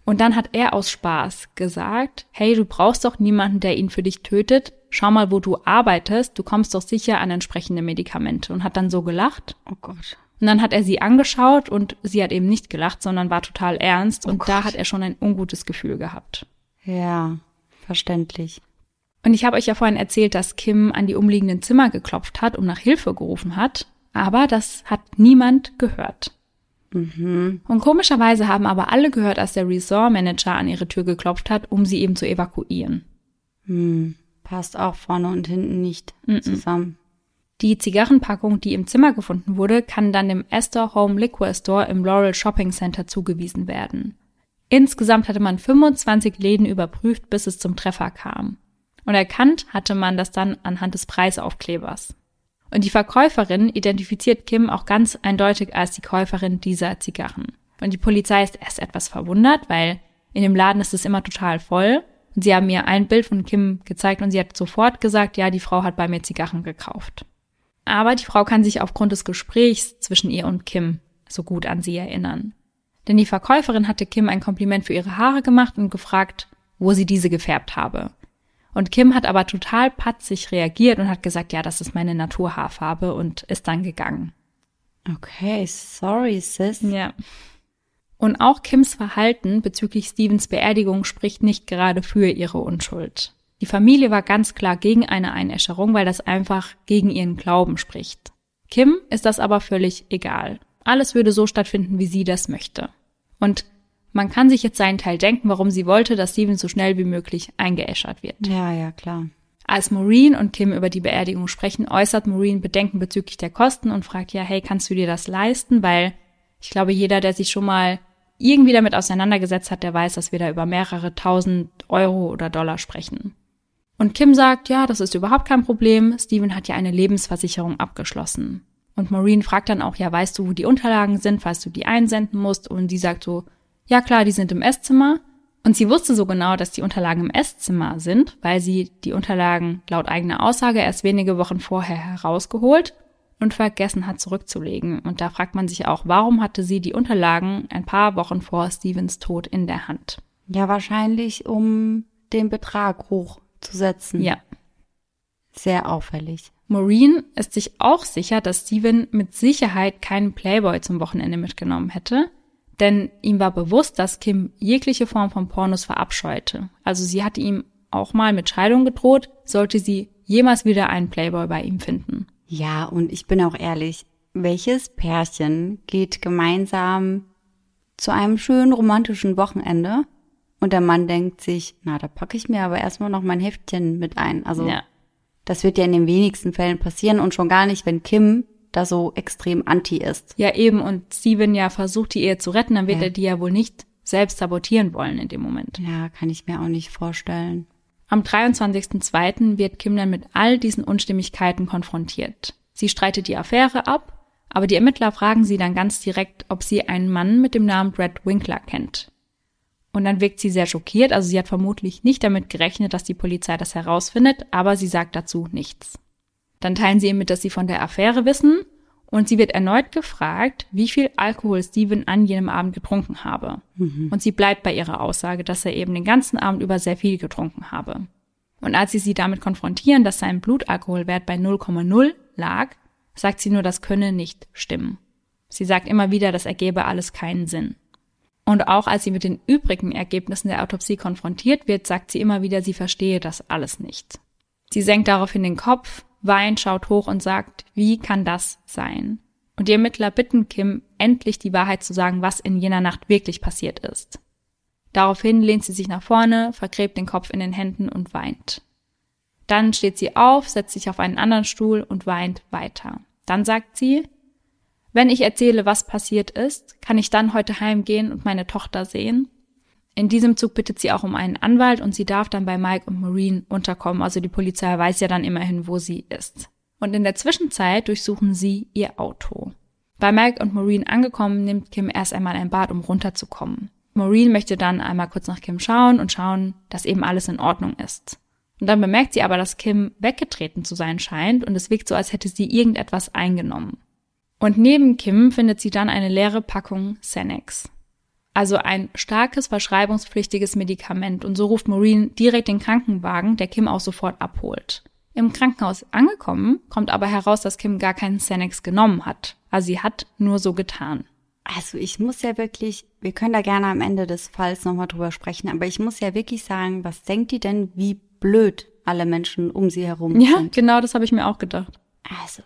Und dann hat er aus Spaß gesagt, hey, du brauchst doch niemanden, der ihn für dich tötet. Schau mal, wo du arbeitest. Du kommst doch sicher an entsprechende Medikamente. Und hat dann so gelacht. Oh Gott. Und dann hat er sie angeschaut und sie hat eben nicht gelacht, sondern war total ernst. Und Oh da Gott. hat er schon ein ungutes Gefühl gehabt. Ja, verständlich. Und ich habe euch ja vorhin erzählt, dass Kim an die umliegenden Zimmer geklopft hat und nach Hilfe gerufen hat. Aber das hat niemand gehört. Und komischerweise haben aber alle gehört, als der Resort-Manager an ihre Tür geklopft hat, um sie eben zu evakuieren. Hm, passt auch vorne und hinten nicht zusammen. Die Zigarrenpackung, die im Zimmer gefunden wurde, kann dann dem Astor Home Liquor Store im Laurel Shopping Center zugewiesen werden. Insgesamt hatte man 25 Läden überprüft, bis es zum Treffer kam. Und erkannt hatte man das dann anhand des Preisaufklebers. Und die Verkäuferin identifiziert Kim auch ganz eindeutig als die Käuferin dieser Zigarren. Und die Polizei ist erst etwas verwundert, weil in dem Laden ist es immer total voll. Und sie haben mir ein Bild von Kim gezeigt und sie hat sofort gesagt, ja, die Frau hat bei mir Zigarren gekauft. Aber die Frau kann sich aufgrund des Gesprächs zwischen ihr und Kim so gut an sie erinnern. Denn die Verkäuferin hatte Kim ein Kompliment für ihre Haare gemacht und gefragt, wo sie diese gefärbt habe. Und Kim hat aber total patzig reagiert und hat gesagt, ja, das ist meine Naturhaarfarbe und ist dann gegangen. Okay, sorry, sis. Ja. Und auch Kims Verhalten bezüglich Stevens Beerdigung spricht nicht gerade für ihre Unschuld. Die Familie war ganz klar gegen eine Einäscherung, weil das einfach gegen ihren Glauben spricht. Kim ist das aber völlig egal. Alles würde so stattfinden, wie sie das möchte. Und man kann sich jetzt seinen Teil denken, warum sie wollte, dass Steven so schnell wie möglich eingeäschert wird. Ja, ja, klar. Als Maureen und Kim über die Beerdigung sprechen, äußert Maureen Bedenken bezüglich der Kosten und fragt ja, hey, kannst du dir das leisten? Weil ich glaube, jeder, der sich schon mal irgendwie damit auseinandergesetzt hat, der weiß, dass wir da über mehrere tausend Euro oder Dollar sprechen. Und Kim sagt, ja, das ist überhaupt kein Problem. Steven hat ja eine Lebensversicherung abgeschlossen. Und Maureen fragt dann auch, ja, weißt du, wo die Unterlagen sind, falls du die einsenden musst? Und sie sagt so, ja klar, die sind im Esszimmer. Und sie wusste so genau, dass die Unterlagen im Esszimmer sind, weil sie die Unterlagen laut eigener Aussage erst wenige Wochen vorher herausgeholt und vergessen hat zurückzulegen. Und da fragt man sich auch, warum hatte sie die Unterlagen ein paar Wochen vor Stevens Tod in der Hand? Ja, wahrscheinlich, um den Betrag hochzusetzen. Ja. Sehr auffällig. Maureen ist sich auch sicher, dass Steven mit Sicherheit keinen Playboy zum Wochenende mitgenommen hätte, denn ihm war bewusst, dass Kim jegliche Form von Pornos verabscheute. Also sie hatte ihm auch mal mit Scheidung gedroht, sollte sie jemals wieder einen Playboy bei ihm finden. Ja, und ich bin auch ehrlich, welches Pärchen geht gemeinsam zu einem schönen romantischen Wochenende und der Mann denkt sich, na, da packe ich mir aber erstmal noch mein Heftchen mit ein. Also Ja. das wird ja in den wenigsten Fällen passieren und schon gar nicht, wenn Kim da so extrem anti ist. Ja, eben, und Steven ja versucht, die Ehe zu retten, dann wird Ja. er die ja wohl nicht selbst sabotieren wollen in dem Moment. Ja, kann ich mir auch nicht vorstellen. Am 23.02. wird Kim dann mit all diesen Unstimmigkeiten konfrontiert. Sie streitet die Affäre ab, aber die Ermittler fragen sie dann ganz direkt, ob sie einen Mann mit dem Namen Brad Winkler kennt. Und dann wirkt sie sehr schockiert, also sie hat vermutlich nicht damit gerechnet, dass die Polizei das herausfindet, aber sie sagt dazu nichts. Dann teilen sie ihm mit, dass sie von der Affäre wissen und sie wird erneut gefragt, wie viel Alkohol Steven an jenem Abend getrunken habe. Mhm. Und sie bleibt bei ihrer Aussage, dass er eben den ganzen Abend über sehr viel getrunken habe. Und als sie sie damit konfrontieren, dass sein Blutalkoholwert bei 0,0 lag, sagt sie nur, das könne nicht stimmen. Sie sagt immer wieder, das ergebe alles keinen Sinn. Und auch als sie mit den übrigen Ergebnissen der Autopsie konfrontiert wird, sagt sie immer wieder, sie verstehe das alles nicht. Sie senkt daraufhin den Kopf, weint, schaut hoch und sagt, wie kann das sein? Und die Ermittler bitten Kim, endlich die Wahrheit zu sagen, was in jener Nacht wirklich passiert ist. Daraufhin lehnt sie sich nach vorne, vergräbt den Kopf in den Händen und weint. Dann steht sie auf, setzt sich auf einen anderen Stuhl und weint weiter. Dann sagt sie, wenn ich erzähle, was passiert ist, kann ich dann heute heimgehen und meine Tochter sehen? In diesem Zug bittet sie auch um einen Anwalt und sie darf dann bei Mike und Maureen unterkommen. Also die Polizei weiß ja dann immerhin, wo sie ist. Und in der Zwischenzeit durchsuchen sie ihr Auto. Bei Mike und Maureen angekommen, nimmt Kim erst einmal ein Bad, um runterzukommen. Maureen möchte dann einmal kurz nach Kim schauen und schauen, dass eben alles in Ordnung ist. Und dann bemerkt sie aber, dass Kim weggetreten zu sein scheint und es wirkt so, als hätte sie irgendetwas eingenommen. Und neben Kim findet sie dann eine leere Packung Xanax also ein starkes verschreibungspflichtiges Medikament und so ruft Maureen direkt den Krankenwagen, der Kim auch sofort abholt. Im Krankenhaus angekommen, kommt aber heraus, dass Kim gar keinen Xanax genommen hat. Also sie hat nur so getan. Also ich muss ja wirklich, wir können da gerne am Ende des Falls nochmal drüber sprechen, aber ich muss ja wirklich sagen, was denkt die denn, wie blöd alle Menschen um sie herum ja, sind? Ja, genau, das habe ich mir auch gedacht. Also.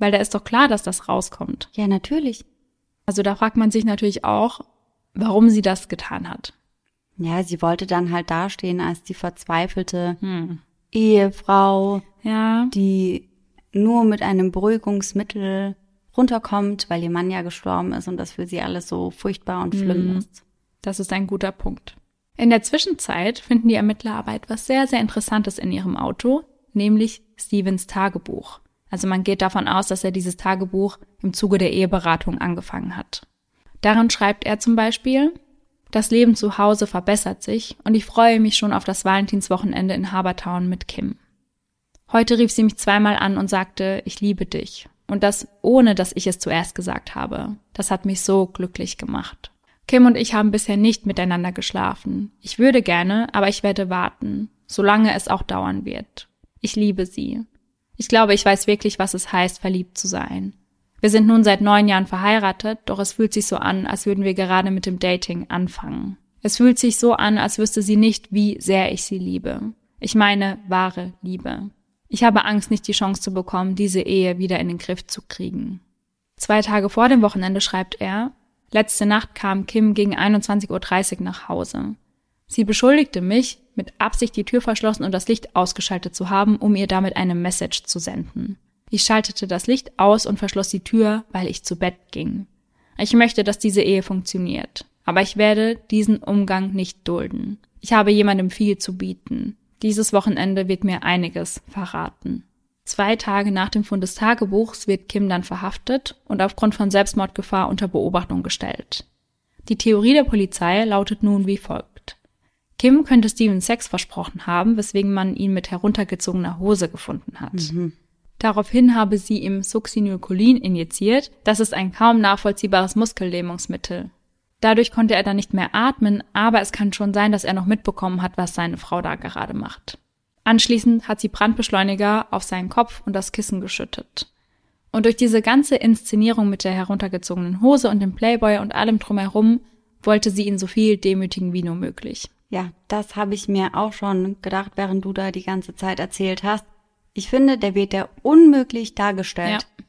Weil da ist doch klar, dass das rauskommt. Ja, natürlich. Also da fragt man sich natürlich auch, warum sie das getan hat. Ja, sie wollte dann halt dastehen als die verzweifelte hm. Ehefrau, ja. die nur mit einem Beruhigungsmittel runterkommt, weil ihr Mann ja gestorben ist und das für sie alles so furchtbar und schlimm hm. ist. Das ist ein guter Punkt. In der Zwischenzeit finden die Ermittler aber etwas sehr, sehr Interessantes in ihrem Auto, nämlich Stevens Tagebuch. Also man geht davon aus, dass er dieses Tagebuch im Zuge der Eheberatung angefangen hat. Darin schreibt er zum Beispiel, das Leben zu Hause verbessert sich und ich freue mich schon auf das Valentinswochenende in Habertown mit Kim. Heute rief sie mich zweimal an und sagte, ich liebe dich. Und das ohne, dass ich es zuerst gesagt habe. Das hat mich so glücklich gemacht. Kim und ich haben bisher nicht miteinander geschlafen. Ich würde gerne, aber ich werde warten, solange es auch dauern wird. Ich liebe sie. Ich glaube, ich weiß wirklich, was es heißt, verliebt zu sein. Wir sind nun seit neun Jahren verheiratet, doch es fühlt sich so an, als würden wir gerade mit dem Dating anfangen. Es fühlt sich so an, als wüsste sie nicht, wie sehr ich sie liebe. Ich meine wahre Liebe. Ich habe Angst, nicht die Chance zu bekommen, diese Ehe wieder in den Griff zu kriegen. Zwei Tage vor dem Wochenende schreibt er, letzte Nacht kam Kim gegen 21.30 Uhr nach Hause. Sie beschuldigte mich, mit Absicht die Tür verschlossen und das Licht ausgeschaltet zu haben, um ihr damit eine Message zu senden. Ich schaltete das Licht aus und verschloss die Tür, weil ich zu Bett ging. Ich möchte, dass diese Ehe funktioniert. Aber ich werde diesen Umgang nicht dulden. Ich habe jemandem viel zu bieten. Dieses Wochenende wird mir einiges verraten. Zwei Tage nach dem Fund des Tagebuchs wird Kim dann verhaftet und aufgrund von Selbstmordgefahr unter Beobachtung gestellt. Die Theorie der Polizei lautet nun wie folgt. Kim könnte Steven Sex versprochen haben, weswegen man ihn mit heruntergezogener Hose gefunden hat. Mhm. Daraufhin habe sie ihm Succinylcholin injiziert. Das ist ein kaum nachvollziehbares Muskellähmungsmittel. Dadurch konnte er dann nicht mehr atmen, aber es kann schon sein, dass er noch mitbekommen hat, was seine Frau da gerade macht. Anschließend hat sie Brandbeschleuniger auf seinen Kopf und das Kissen geschüttet. Und durch diese ganze Inszenierung mit der heruntergezogenen Hose und dem Playboy und allem drumherum wollte sie ihn so viel demütigen wie nur möglich. Ja, das habe ich mir auch schon gedacht, während du da die ganze Zeit erzählt hast. Ich finde, der wird ja unmöglich dargestellt. Ja.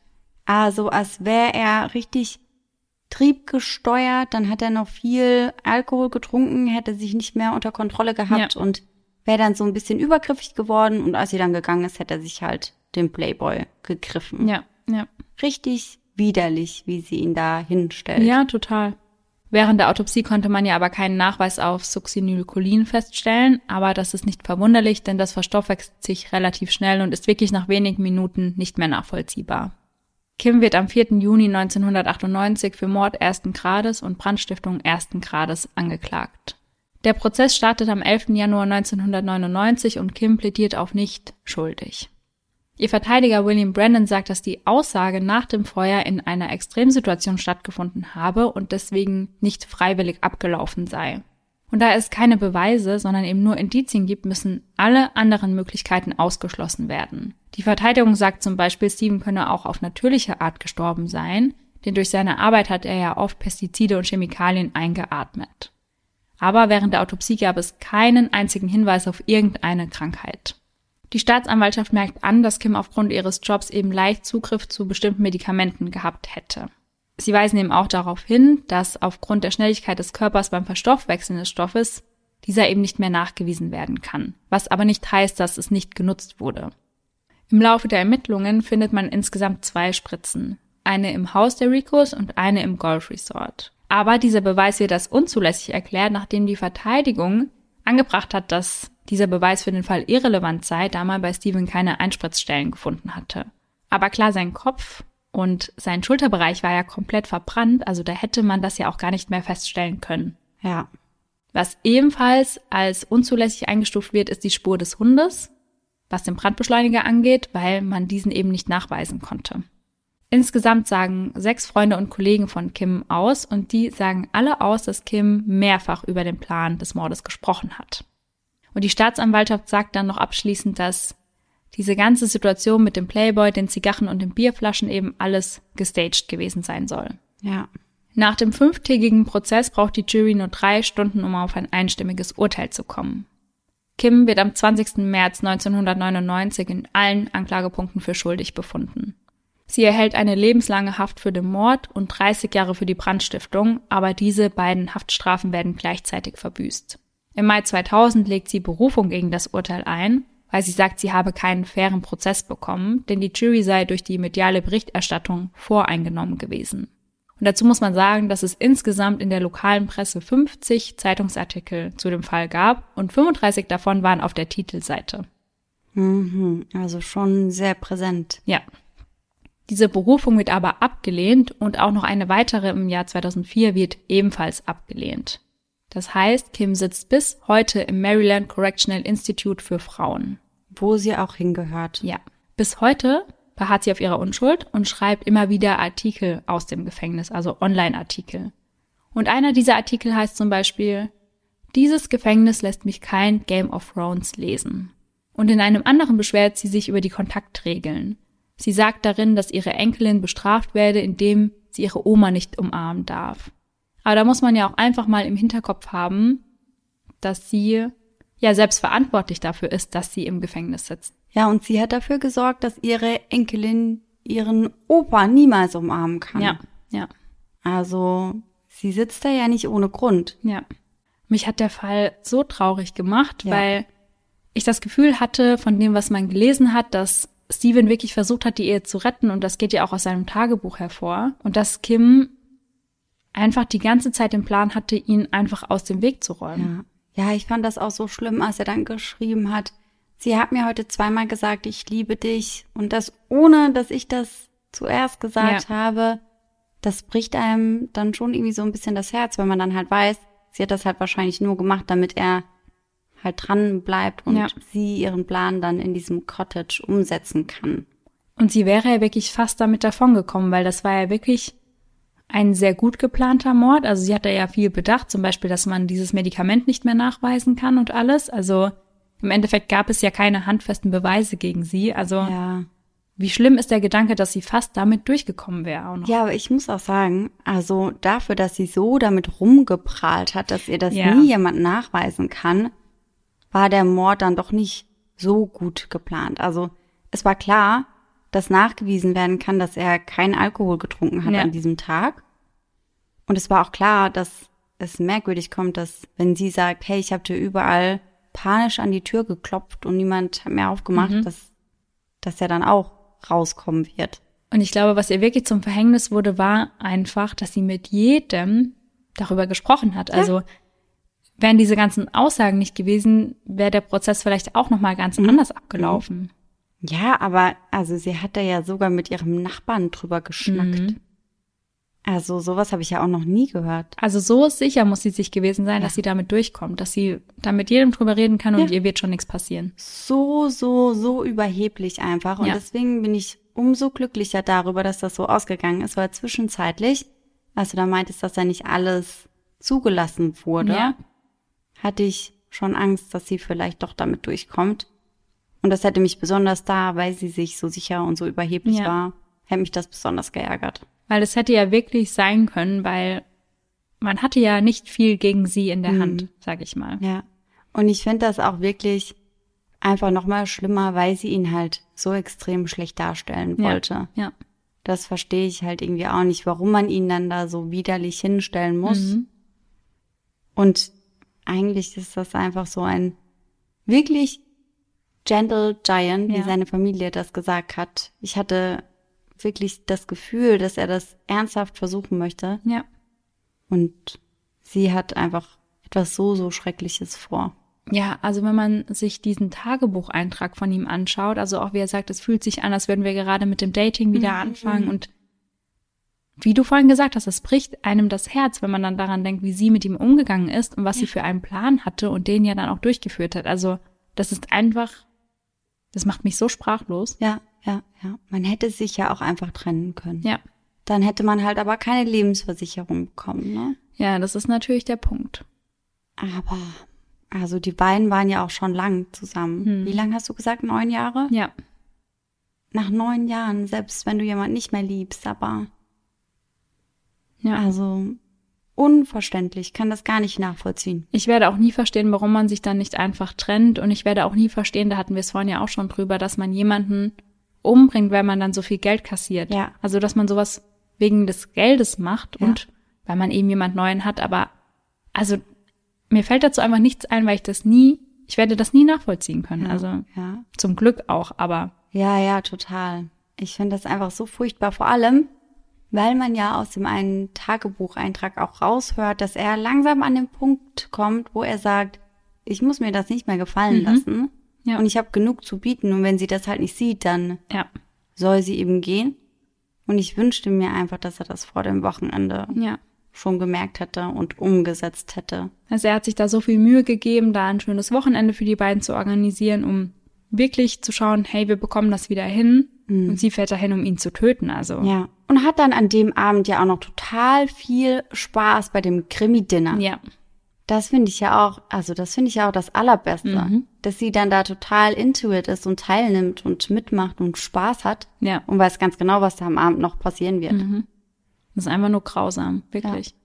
Also als wäre er richtig triebgesteuert, dann hat er noch viel Alkohol getrunken, hätte sich nicht mehr unter Kontrolle gehabt ja. und wäre dann so ein bisschen übergriffig geworden und als sie dann gegangen ist, hätte er sich halt den Playboy gegriffen. Ja, ja. Richtig widerlich, wie sie ihn da hinstellt. Ja, total. Während der Autopsie konnte man ja aber keinen Nachweis auf Succinylcholin feststellen, aber das ist nicht verwunderlich, denn das verstoffwechselt sich relativ schnell und ist wirklich nach wenigen Minuten nicht mehr nachvollziehbar. Kim wird am 4. Juni 1998 für Mord ersten Grades und Brandstiftung ersten Grades angeklagt. Der Prozess startet am 11. Januar 1999 und Kim plädiert auf nicht schuldig. Ihr Verteidiger William Brennan sagt, dass die Aussage nach dem Feuer in einer Extremsituation stattgefunden habe und deswegen nicht freiwillig abgelaufen sei. Und da es keine Beweise, sondern eben nur Indizien gibt, müssen alle anderen Möglichkeiten ausgeschlossen werden. Die Verteidigung sagt zum Beispiel, Steven könne auch auf natürliche Art gestorben sein, denn durch seine Arbeit hat er ja oft Pestizide und Chemikalien eingeatmet. Aber während der Autopsie gab es keinen einzigen Hinweis auf irgendeine Krankheit. Die Staatsanwaltschaft merkt an, dass Kim aufgrund ihres Jobs eben leicht Zugriff zu bestimmten Medikamenten gehabt hätte. Sie weisen eben auch darauf hin, dass aufgrund der Schnelligkeit des Körpers beim Verstoffwechseln des Stoffes dieser eben nicht mehr nachgewiesen werden kann, was aber nicht heißt, dass es nicht genutzt wurde. Im Laufe der Ermittlungen findet man insgesamt zwei Spritzen, eine im Haus der Ricos und eine im Golf Resort. Aber dieser Beweis wird als unzulässig erklärt, nachdem die Verteidigung angebracht hat, dass dieser Beweis für den Fall irrelevant sei, da man bei Steven keine Einspritzstellen gefunden hatte. Aber klar, sein Kopf und sein Schulterbereich war ja komplett verbrannt, also da hätte man das ja auch gar nicht mehr feststellen können. Ja. Was ebenfalls als unzulässig eingestuft wird, ist die Spur des Hundes, was den Brandbeschleuniger angeht, weil man diesen eben nicht nachweisen konnte. Insgesamt sagen sechs Freunde und Kollegen von Kim aus und die sagen alle aus, dass Kim mehrfach über den Plan des Mordes gesprochen hat. Und die Staatsanwaltschaft sagt dann noch abschließend, dass diese ganze Situation mit dem Playboy, den Zigarren und den Bierflaschen eben alles gestaged gewesen sein soll. Ja. Nach dem fünftägigen Prozess braucht die Jury nur drei Stunden, um auf ein einstimmiges Urteil zu kommen. Kim wird am 20. März 1999 in allen Anklagepunkten für schuldig befunden. Sie erhält eine lebenslange Haft für den Mord und 30 Jahre für die Brandstiftung, aber diese beiden Haftstrafen werden gleichzeitig verbüßt. Im Mai 2000 legt sie Berufung gegen das Urteil ein, weil sie sagt, sie habe keinen fairen Prozess bekommen, denn die Jury sei durch die mediale Berichterstattung voreingenommen gewesen. Und dazu muss man sagen, dass es insgesamt in der lokalen Presse 50 Zeitungsartikel zu dem Fall gab und 35 davon waren auf der Titelseite. Mhm, also schon sehr präsent. Ja. Diese Berufung wird aber abgelehnt und auch noch eine weitere im Jahr 2004 wird ebenfalls abgelehnt. Das heißt, Kim sitzt bis heute im Maryland Correctional Institute für Frauen. Wo sie auch hingehört. Ja. Bis heute beharrt sie auf ihrer Unschuld und schreibt immer wieder Artikel aus dem Gefängnis, also Online-Artikel. Und einer dieser Artikel heißt zum Beispiel, dieses Gefängnis lässt mich kein Game of Thrones lesen. Und in einem anderen beschwert sie sich über die Kontaktregeln. Sie sagt darin, dass ihre Enkelin bestraft werde, indem sie ihre Oma nicht umarmen darf. Aber da muss man ja auch einfach mal im Hinterkopf haben, dass sie ja selbst verantwortlich dafür ist, dass sie im Gefängnis sitzt. Ja, und sie hat dafür gesorgt, dass ihre Enkelin ihren Opa niemals umarmen kann. Ja, ja. Also, sie sitzt da ja nicht ohne Grund. Ja. Mich hat der Fall so traurig gemacht, ja. weil ich das Gefühl hatte, von dem, was man gelesen hat, dass Steven wirklich versucht hat, die Ehe zu retten und das geht ja auch aus seinem Tagebuch hervor und dass Kim einfach die ganze Zeit den Plan hatte, ihn einfach aus dem Weg zu räumen. Ja. ja, ich fand das auch so schlimm, als er dann geschrieben hat, sie hat mir heute zweimal gesagt, ich liebe dich und das ohne, dass ich das zuerst gesagt ja. habe, das bricht einem dann schon irgendwie so ein bisschen das Herz, wenn man dann halt weiß, sie hat das halt wahrscheinlich nur gemacht, damit er halt dran bleibt und ja. sie ihren Plan dann in diesem Cottage umsetzen kann. Und sie wäre ja wirklich fast damit davongekommen, weil das war ja wirklich ein sehr gut geplanter Mord. Also sie hat da ja viel bedacht, zum Beispiel, dass man dieses Medikament nicht mehr nachweisen kann und alles. Also im Endeffekt gab es ja keine handfesten Beweise gegen sie. Also ja. wie schlimm ist der Gedanke, dass sie fast damit durchgekommen wäre? Ja, aber ich muss auch sagen, also dafür, dass sie so damit rumgeprahlt hat, dass ihr das ja. nie jemand nachweisen kann, war der Mord dann doch nicht so gut geplant. Also es war klar, dass nachgewiesen werden kann, dass er keinen Alkohol getrunken hat ja. an diesem Tag. Und es war auch klar, dass es merkwürdig kommt, dass wenn sie sagt, hey, ich habe dir überall panisch an die Tür geklopft und niemand hat mehr aufgemacht, mhm. dass, dass er dann auch rauskommen wird. Und ich glaube, was ihr wirklich zum Verhängnis wurde, war einfach, dass sie mit jedem darüber gesprochen hat. Also wären diese ganzen Aussagen nicht gewesen, wäre der Prozess vielleicht auch noch mal ganz Mhm. anders abgelaufen. Ja, aber also sie hat da ja sogar mit ihrem Nachbarn drüber geschnackt. Mhm. Also sowas habe ich ja auch noch nie gehört. Also so sicher muss sie sich gewesen sein, dass sie damit durchkommt, dass sie da mit jedem drüber reden kann und Ja. ihr wird schon nichts passieren. So, so, so überheblich einfach. Und Ja. deswegen bin ich umso glücklicher darüber, dass das so ausgegangen ist, weil zwischenzeitlich, als du da meintest, dass ja nicht alles zugelassen wurde, Ja. hatte ich schon Angst, dass sie vielleicht doch damit durchkommt. Und das hätte mich besonders da, weil sie sich so sicher und so überheblich Ja. war, hätte mich das besonders geärgert. Weil es hätte ja wirklich sein können, weil man hatte ja nicht viel gegen sie in der Mhm. Hand, sag ich mal. Ja. Und ich finde das auch wirklich einfach nochmal schlimmer, weil sie ihn halt so extrem schlecht darstellen wollte. Ja. Das verstehe ich halt irgendwie auch nicht, warum man ihn dann da so widerlich hinstellen muss. Mhm. Und eigentlich ist das einfach so ein wirklich gentle giant, wie Ja. seine Familie das gesagt hat. Ich hatte wirklich das Gefühl, dass er das ernsthaft versuchen möchte. Ja. Und sie hat einfach etwas so, so Schreckliches vor. Ja, also wenn man sich diesen Tagebucheintrag von ihm anschaut, also auch wie er sagt, es fühlt sich an, als würden wir gerade mit dem Dating wieder anfangen und wie du vorhin gesagt hast, es bricht einem das Herz, wenn man dann daran denkt, wie sie mit ihm umgegangen ist und was sie für einen Plan hatte und den ja dann auch durchgeführt hat. Also das ist einfach, das macht mich so sprachlos. Ja, ja, ja. Man hätte sich ja auch einfach trennen können. Ja, Dann hätte man halt aber keine Lebensversicherung bekommen, ne? ja, das ist natürlich der Punkt. Aber, also die beiden waren ja auch schon lang zusammen. Hm. Wie lange hast du gesagt? Neun Jahre? Ja, Nach neun Jahren, selbst wenn du jemanden nicht mehr liebst, aber ja. also unverständlich, kann das gar nicht nachvollziehen. Ich werde auch nie verstehen, warum man sich dann nicht einfach trennt. Und ich werde auch nie verstehen, da hatten wir es vorhin ja auch schon drüber, dass man jemanden umbringt, weil man dann so viel Geld kassiert. Ja. Also, dass man sowas wegen des Geldes macht Ja. und weil man eben jemand Neuen hat. Aber, also, mir fällt dazu einfach nichts ein, weil ich das nie, ich werde das nie nachvollziehen können. Also, Ja. zum Glück auch, aber Ja, ja, total. Ich finde das einfach so furchtbar, vor allem, weil man ja aus dem einen Tagebucheintrag auch raushört, dass er langsam an den Punkt kommt, wo er sagt, ich muss mir das nicht mehr gefallen lassen Mhm. Ja. und ich habe genug zu bieten und wenn sie das halt nicht sieht, dann ja, soll sie eben gehen. Und ich wünschte mir einfach, dass er das vor dem Wochenende ja. schon gemerkt hätte und umgesetzt hätte. Also er hat sich da so viel Mühe gegeben, da ein schönes Wochenende für die beiden zu organisieren, um wirklich zu schauen, hey, wir bekommen das wieder hin. Und sie fährt dahin, um ihn zu töten. Also Ja. Und hat dann an dem Abend ja auch noch total viel Spaß bei dem Krimi-Dinner. ja, Das finde ich ja auch, also das finde ich ja auch das Allerbeste, Mhm. dass sie dann da total into it ist und teilnimmt und mitmacht und Spaß hat ja. und weiß ganz genau, was da am Abend noch passieren wird. Das ist einfach nur grausam, wirklich.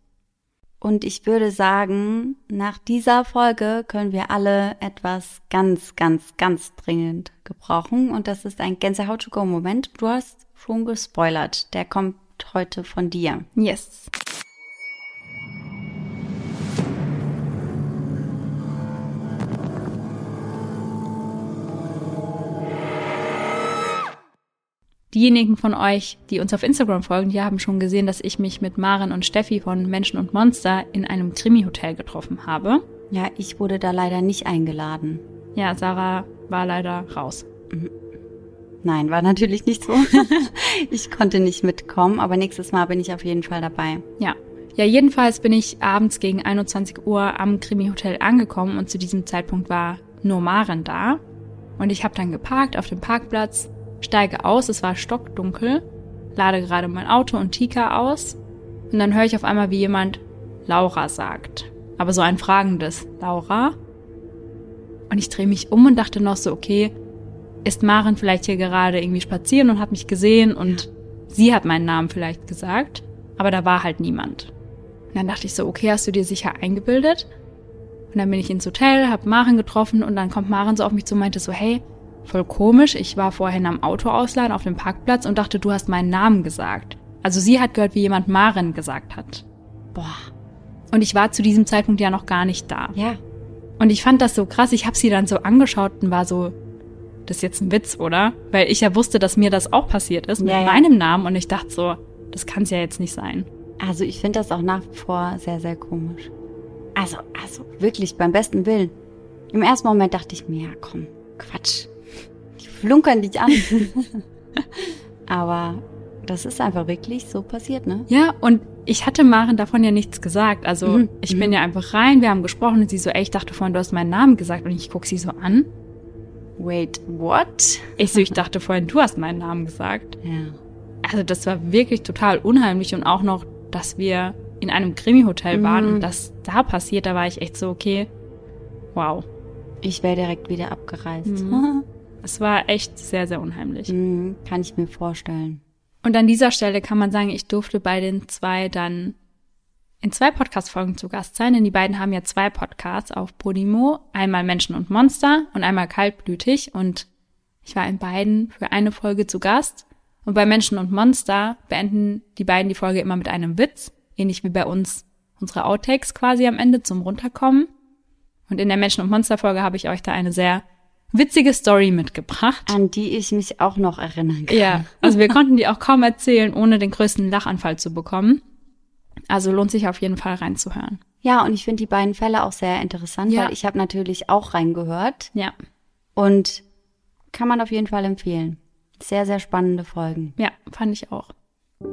Und ich würde sagen, nach dieser Folge können wir alle etwas ganz, ganz, ganz dringend gebrauchen. Und das ist ein Gänsehaut-to-go-Moment. Du hast schon gespoilert. Der kommt heute von dir. Yes. Diejenigen von euch, die uns auf Instagram folgen, die haben schon gesehen, dass ich mich mit Maren und Steffi von Menschen und Monster in einem Krimi-Hotel getroffen habe. Ja, ich wurde da leider nicht eingeladen. Ja, Sarah war leider raus. Nein, war natürlich nicht so. *laughs* ich konnte nicht mitkommen, aber nächstes Mal bin ich auf jeden Fall dabei. Ja. Ja, jedenfalls bin ich abends gegen 21 Uhr am Krimi-Hotel angekommen und zu diesem Zeitpunkt war nur Maren da. Und ich habe dann geparkt auf dem Parkplatz, steige aus, es war stockdunkel, lade gerade mein Auto und Tika aus und dann höre ich auf einmal, wie jemand Laura sagt. Aber so ein fragendes Laura. Und ich drehe mich um und dachte noch so, okay, ist Maren vielleicht hier gerade irgendwie spazieren und hat mich gesehen und sie hat meinen Namen vielleicht gesagt, aber da war halt niemand. Und dann dachte ich so, okay, hast du dir sicher eingebildet? Und dann bin ich ins Hotel, hab Maren getroffen und dann kommt Maren so auf mich zu und meinte so, hey, voll komisch, ich war vorhin am Auto ausladen auf dem Parkplatz und dachte, du hast meinen Namen gesagt. Also sie hat gehört, wie jemand Maren gesagt hat. Boah, Und ich war zu diesem Zeitpunkt ja noch gar nicht da. ja. Und ich fand das so krass, ich habe sie dann so angeschaut und war so, das ist jetzt ein Witz, oder? Weil ich ja wusste, dass mir das auch passiert ist mit Ja, ja. meinem Namen und ich dachte so, das kann es ja jetzt nicht sein. Also ich finde das auch nach wie vor sehr, sehr komisch. Also, also wirklich beim besten Willen. Im ersten Moment dachte ich mir, ja komm, Quatsch. Flunkern dich an. *laughs* Aber das ist einfach wirklich so passiert, ne? Ja, und ich hatte Maren davon ja nichts gesagt. Also Mhm, ich bin ja einfach rein, wir haben gesprochen und sie so, ey, ich dachte vorhin, du hast meinen Namen gesagt und ich guck sie so an. Wait, what? Ich so, ich dachte vorhin, du hast meinen Namen gesagt. Ja. Also das war wirklich total unheimlich und auch noch, dass wir in einem Krimi-Hotel waren Mhm. und das da passiert, da war ich echt so, okay, wow. Ich wäre direkt wieder abgereist. Mhm. *laughs* Es war echt sehr, sehr unheimlich. Mhm, kann ich mir vorstellen. Und an dieser Stelle kann man sagen, ich durfte bei den zwei dann in zwei Podcast-Folgen zu Gast sein, denn die beiden haben ja zwei Podcasts auf Podimo. Einmal Menschen und Monster und einmal Kaltblütig. Und ich war in beiden für eine Folge zu Gast. Und bei Menschen und Monster beenden die beiden die Folge immer mit einem Witz, ähnlich wie bei uns unsere Outtakes quasi am Ende zum Runterkommen. Und in der Menschen- und Monster-Folge habe ich euch da eine sehr witzige Story mitgebracht. An die ich mich auch noch erinnern kann. Ja, also wir konnten die auch kaum erzählen, ohne den größten Lachanfall zu bekommen. Also lohnt sich auf jeden Fall reinzuhören. Ja, und ich finde die beiden Fälle auch sehr interessant, Ja. weil ich habe natürlich auch reingehört Ja, und kann man auf jeden Fall empfehlen. Sehr, sehr spannende Folgen. ja, fand ich auch.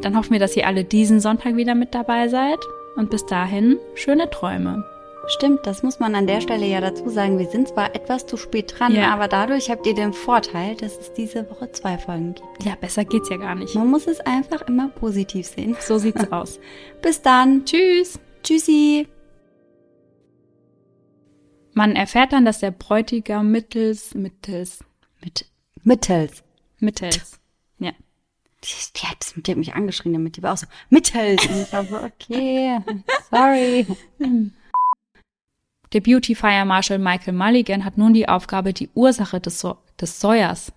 Dann hoffen wir, dass ihr alle diesen Sonntag wieder mit dabei seid. Und bis dahin, schöne Träume. Stimmt, das muss man an der Stelle ja dazu sagen. Wir sind zwar etwas zu spät dran, Ja. aber dadurch habt ihr den Vorteil, dass es diese Woche zwei Folgen gibt. Ja, besser geht's ja gar nicht. Man muss es einfach immer positiv sehen. So sieht's *laughs* aus. Bis dann. Tschüss. Tschüssi. Man erfährt dann, dass der Bräutigam mittels, mittels, Mit mittels. mittels, ja. Die, die, hat, die hat mich angeschrien damit. Die war auch so, mittels. Und ich war so, okay, sorry. *laughs* Der Beauty Fire Marshal Michael Mulligan hat nun die Aufgabe, die Ursache des, so des Säuers.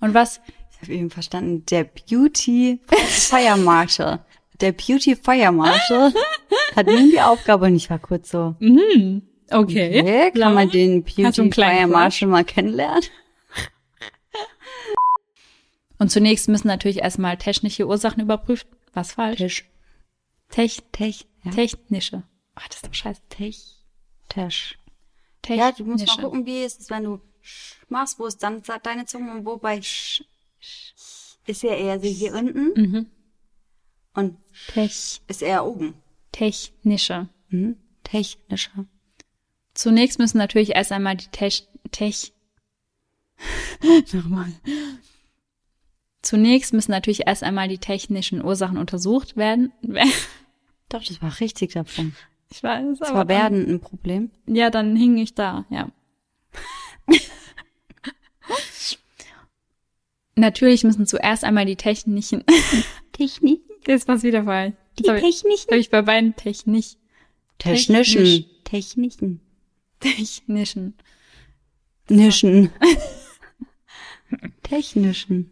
Und was Ich habe eben verstanden, der Beauty Fire Marshal. Der Beauty Fire Marshal hat nun die Aufgabe und ich war kurz so, Okay. okay, kann man den Beauty Fire? Marshal mal kennenlernen? Und zunächst müssen natürlich erstmal technische Ursachen überprüft. Was falsch? Tisch. Tech, Tech. Ja. technische. Oh, das ist doch scheiße. Tech. Tisch. Technische. Ja, du musst mal gucken, wie es ist, wenn du machst, wo ist dann deine Zunge und wo bei ist ja eher so hier unten Mhm. und Tech, ist eher oben. technische. Mhm. Technischer. Zunächst müssen natürlich erst einmal die Tech, Tech, *laughs* nochmal. Zunächst müssen natürlich erst einmal die technischen Ursachen untersucht werden. *laughs* Doch, das war richtig davon. Ich weiß, Das aber war werden ein Problem. Ja, dann hing ich da, ja. *laughs* natürlich müssen zuerst einmal die technischen, *laughs* Technik. jetzt war's wieder falsch. Die Das habe ich, Techniken. bei beiden Technik, Technischen. Techniken. technischen. Nischen. *laughs* Technischen.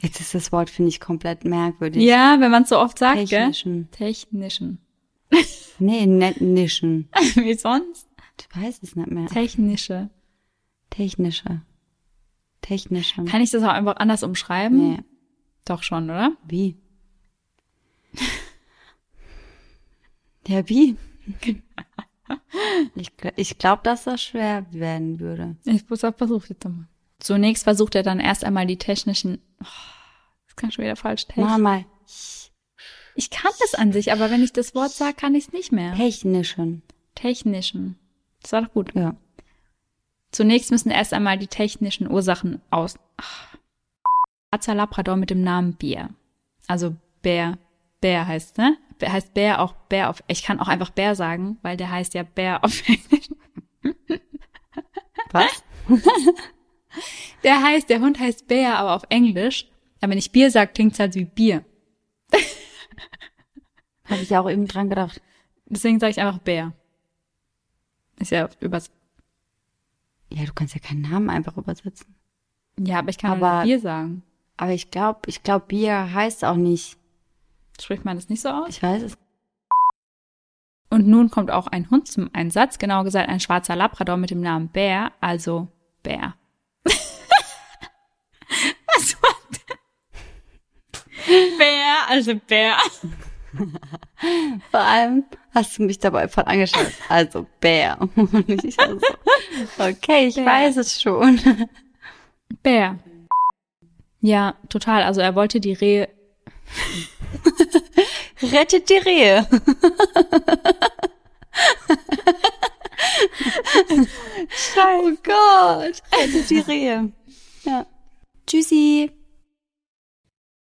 Jetzt ist das Wort, finde ich, komplett merkwürdig. Ja, wenn man so oft sagt, Technischen. gell? Technischen. Nee, net nischen. *laughs* Wie sonst? Ich weiß es nicht mehr. Technische. Technische. Technische. Kann ich das auch einfach anders umschreiben? Nee. Doch schon, oder? Wie? *laughs* Ja, wie? *laughs* Ich, ich glaube, dass das schwer werden würde. Ich muss auch versucht jetzt nochmal. Zunächst versucht er dann erst einmal die technischen. Oh, das kann schon wieder falsch. Tech. Mach mal. Ich kann das an sich, aber wenn ich das Wort sage, kann ich es nicht mehr. Technischen. Technischen. Das war doch gut. Ja. Zunächst müssen erst einmal die technischen Ursachen aus. Ach. Schwarzer Labrador mit dem Namen Bier. Also Bär. Bär heißt, ne? Bär heißt Bär auch Bär auf. Ich kann auch einfach Bär sagen, weil der heißt ja Bär auf Englisch. Was? *laughs* Der heißt, der Hund heißt Bär, aber auf Englisch. Aber wenn ich Bier sage, klingt's halt wie Bier. *laughs* Habe ich auch eben dran gedacht. Deswegen sage ich einfach Bär. Ist ja übers. Ja, du kannst ja keinen Namen einfach übersetzen. Ja, aber ich kann aber Bier sagen. Aber ich glaube, ich glaube, Bier heißt auch nicht. Spricht man das nicht so aus? Ich weiß es. Und nun kommt auch ein Hund zum Einsatz, genauer gesagt ein schwarzer Labrador mit dem Namen Bär, also Bär. *laughs* Was war das? Bär, Also Bär. *laughs* *laughs* Vor allem hast du mich dabei voll angeschaut. Also Bär. *laughs* Und ich also, okay, ich Bär. weiß es schon. Bär. Ja, total. Also er wollte die Rehe. *laughs* Rettet die Rehe. Scheiße. Oh Gott. Rettet die Rehe. Ja. Tschüssi.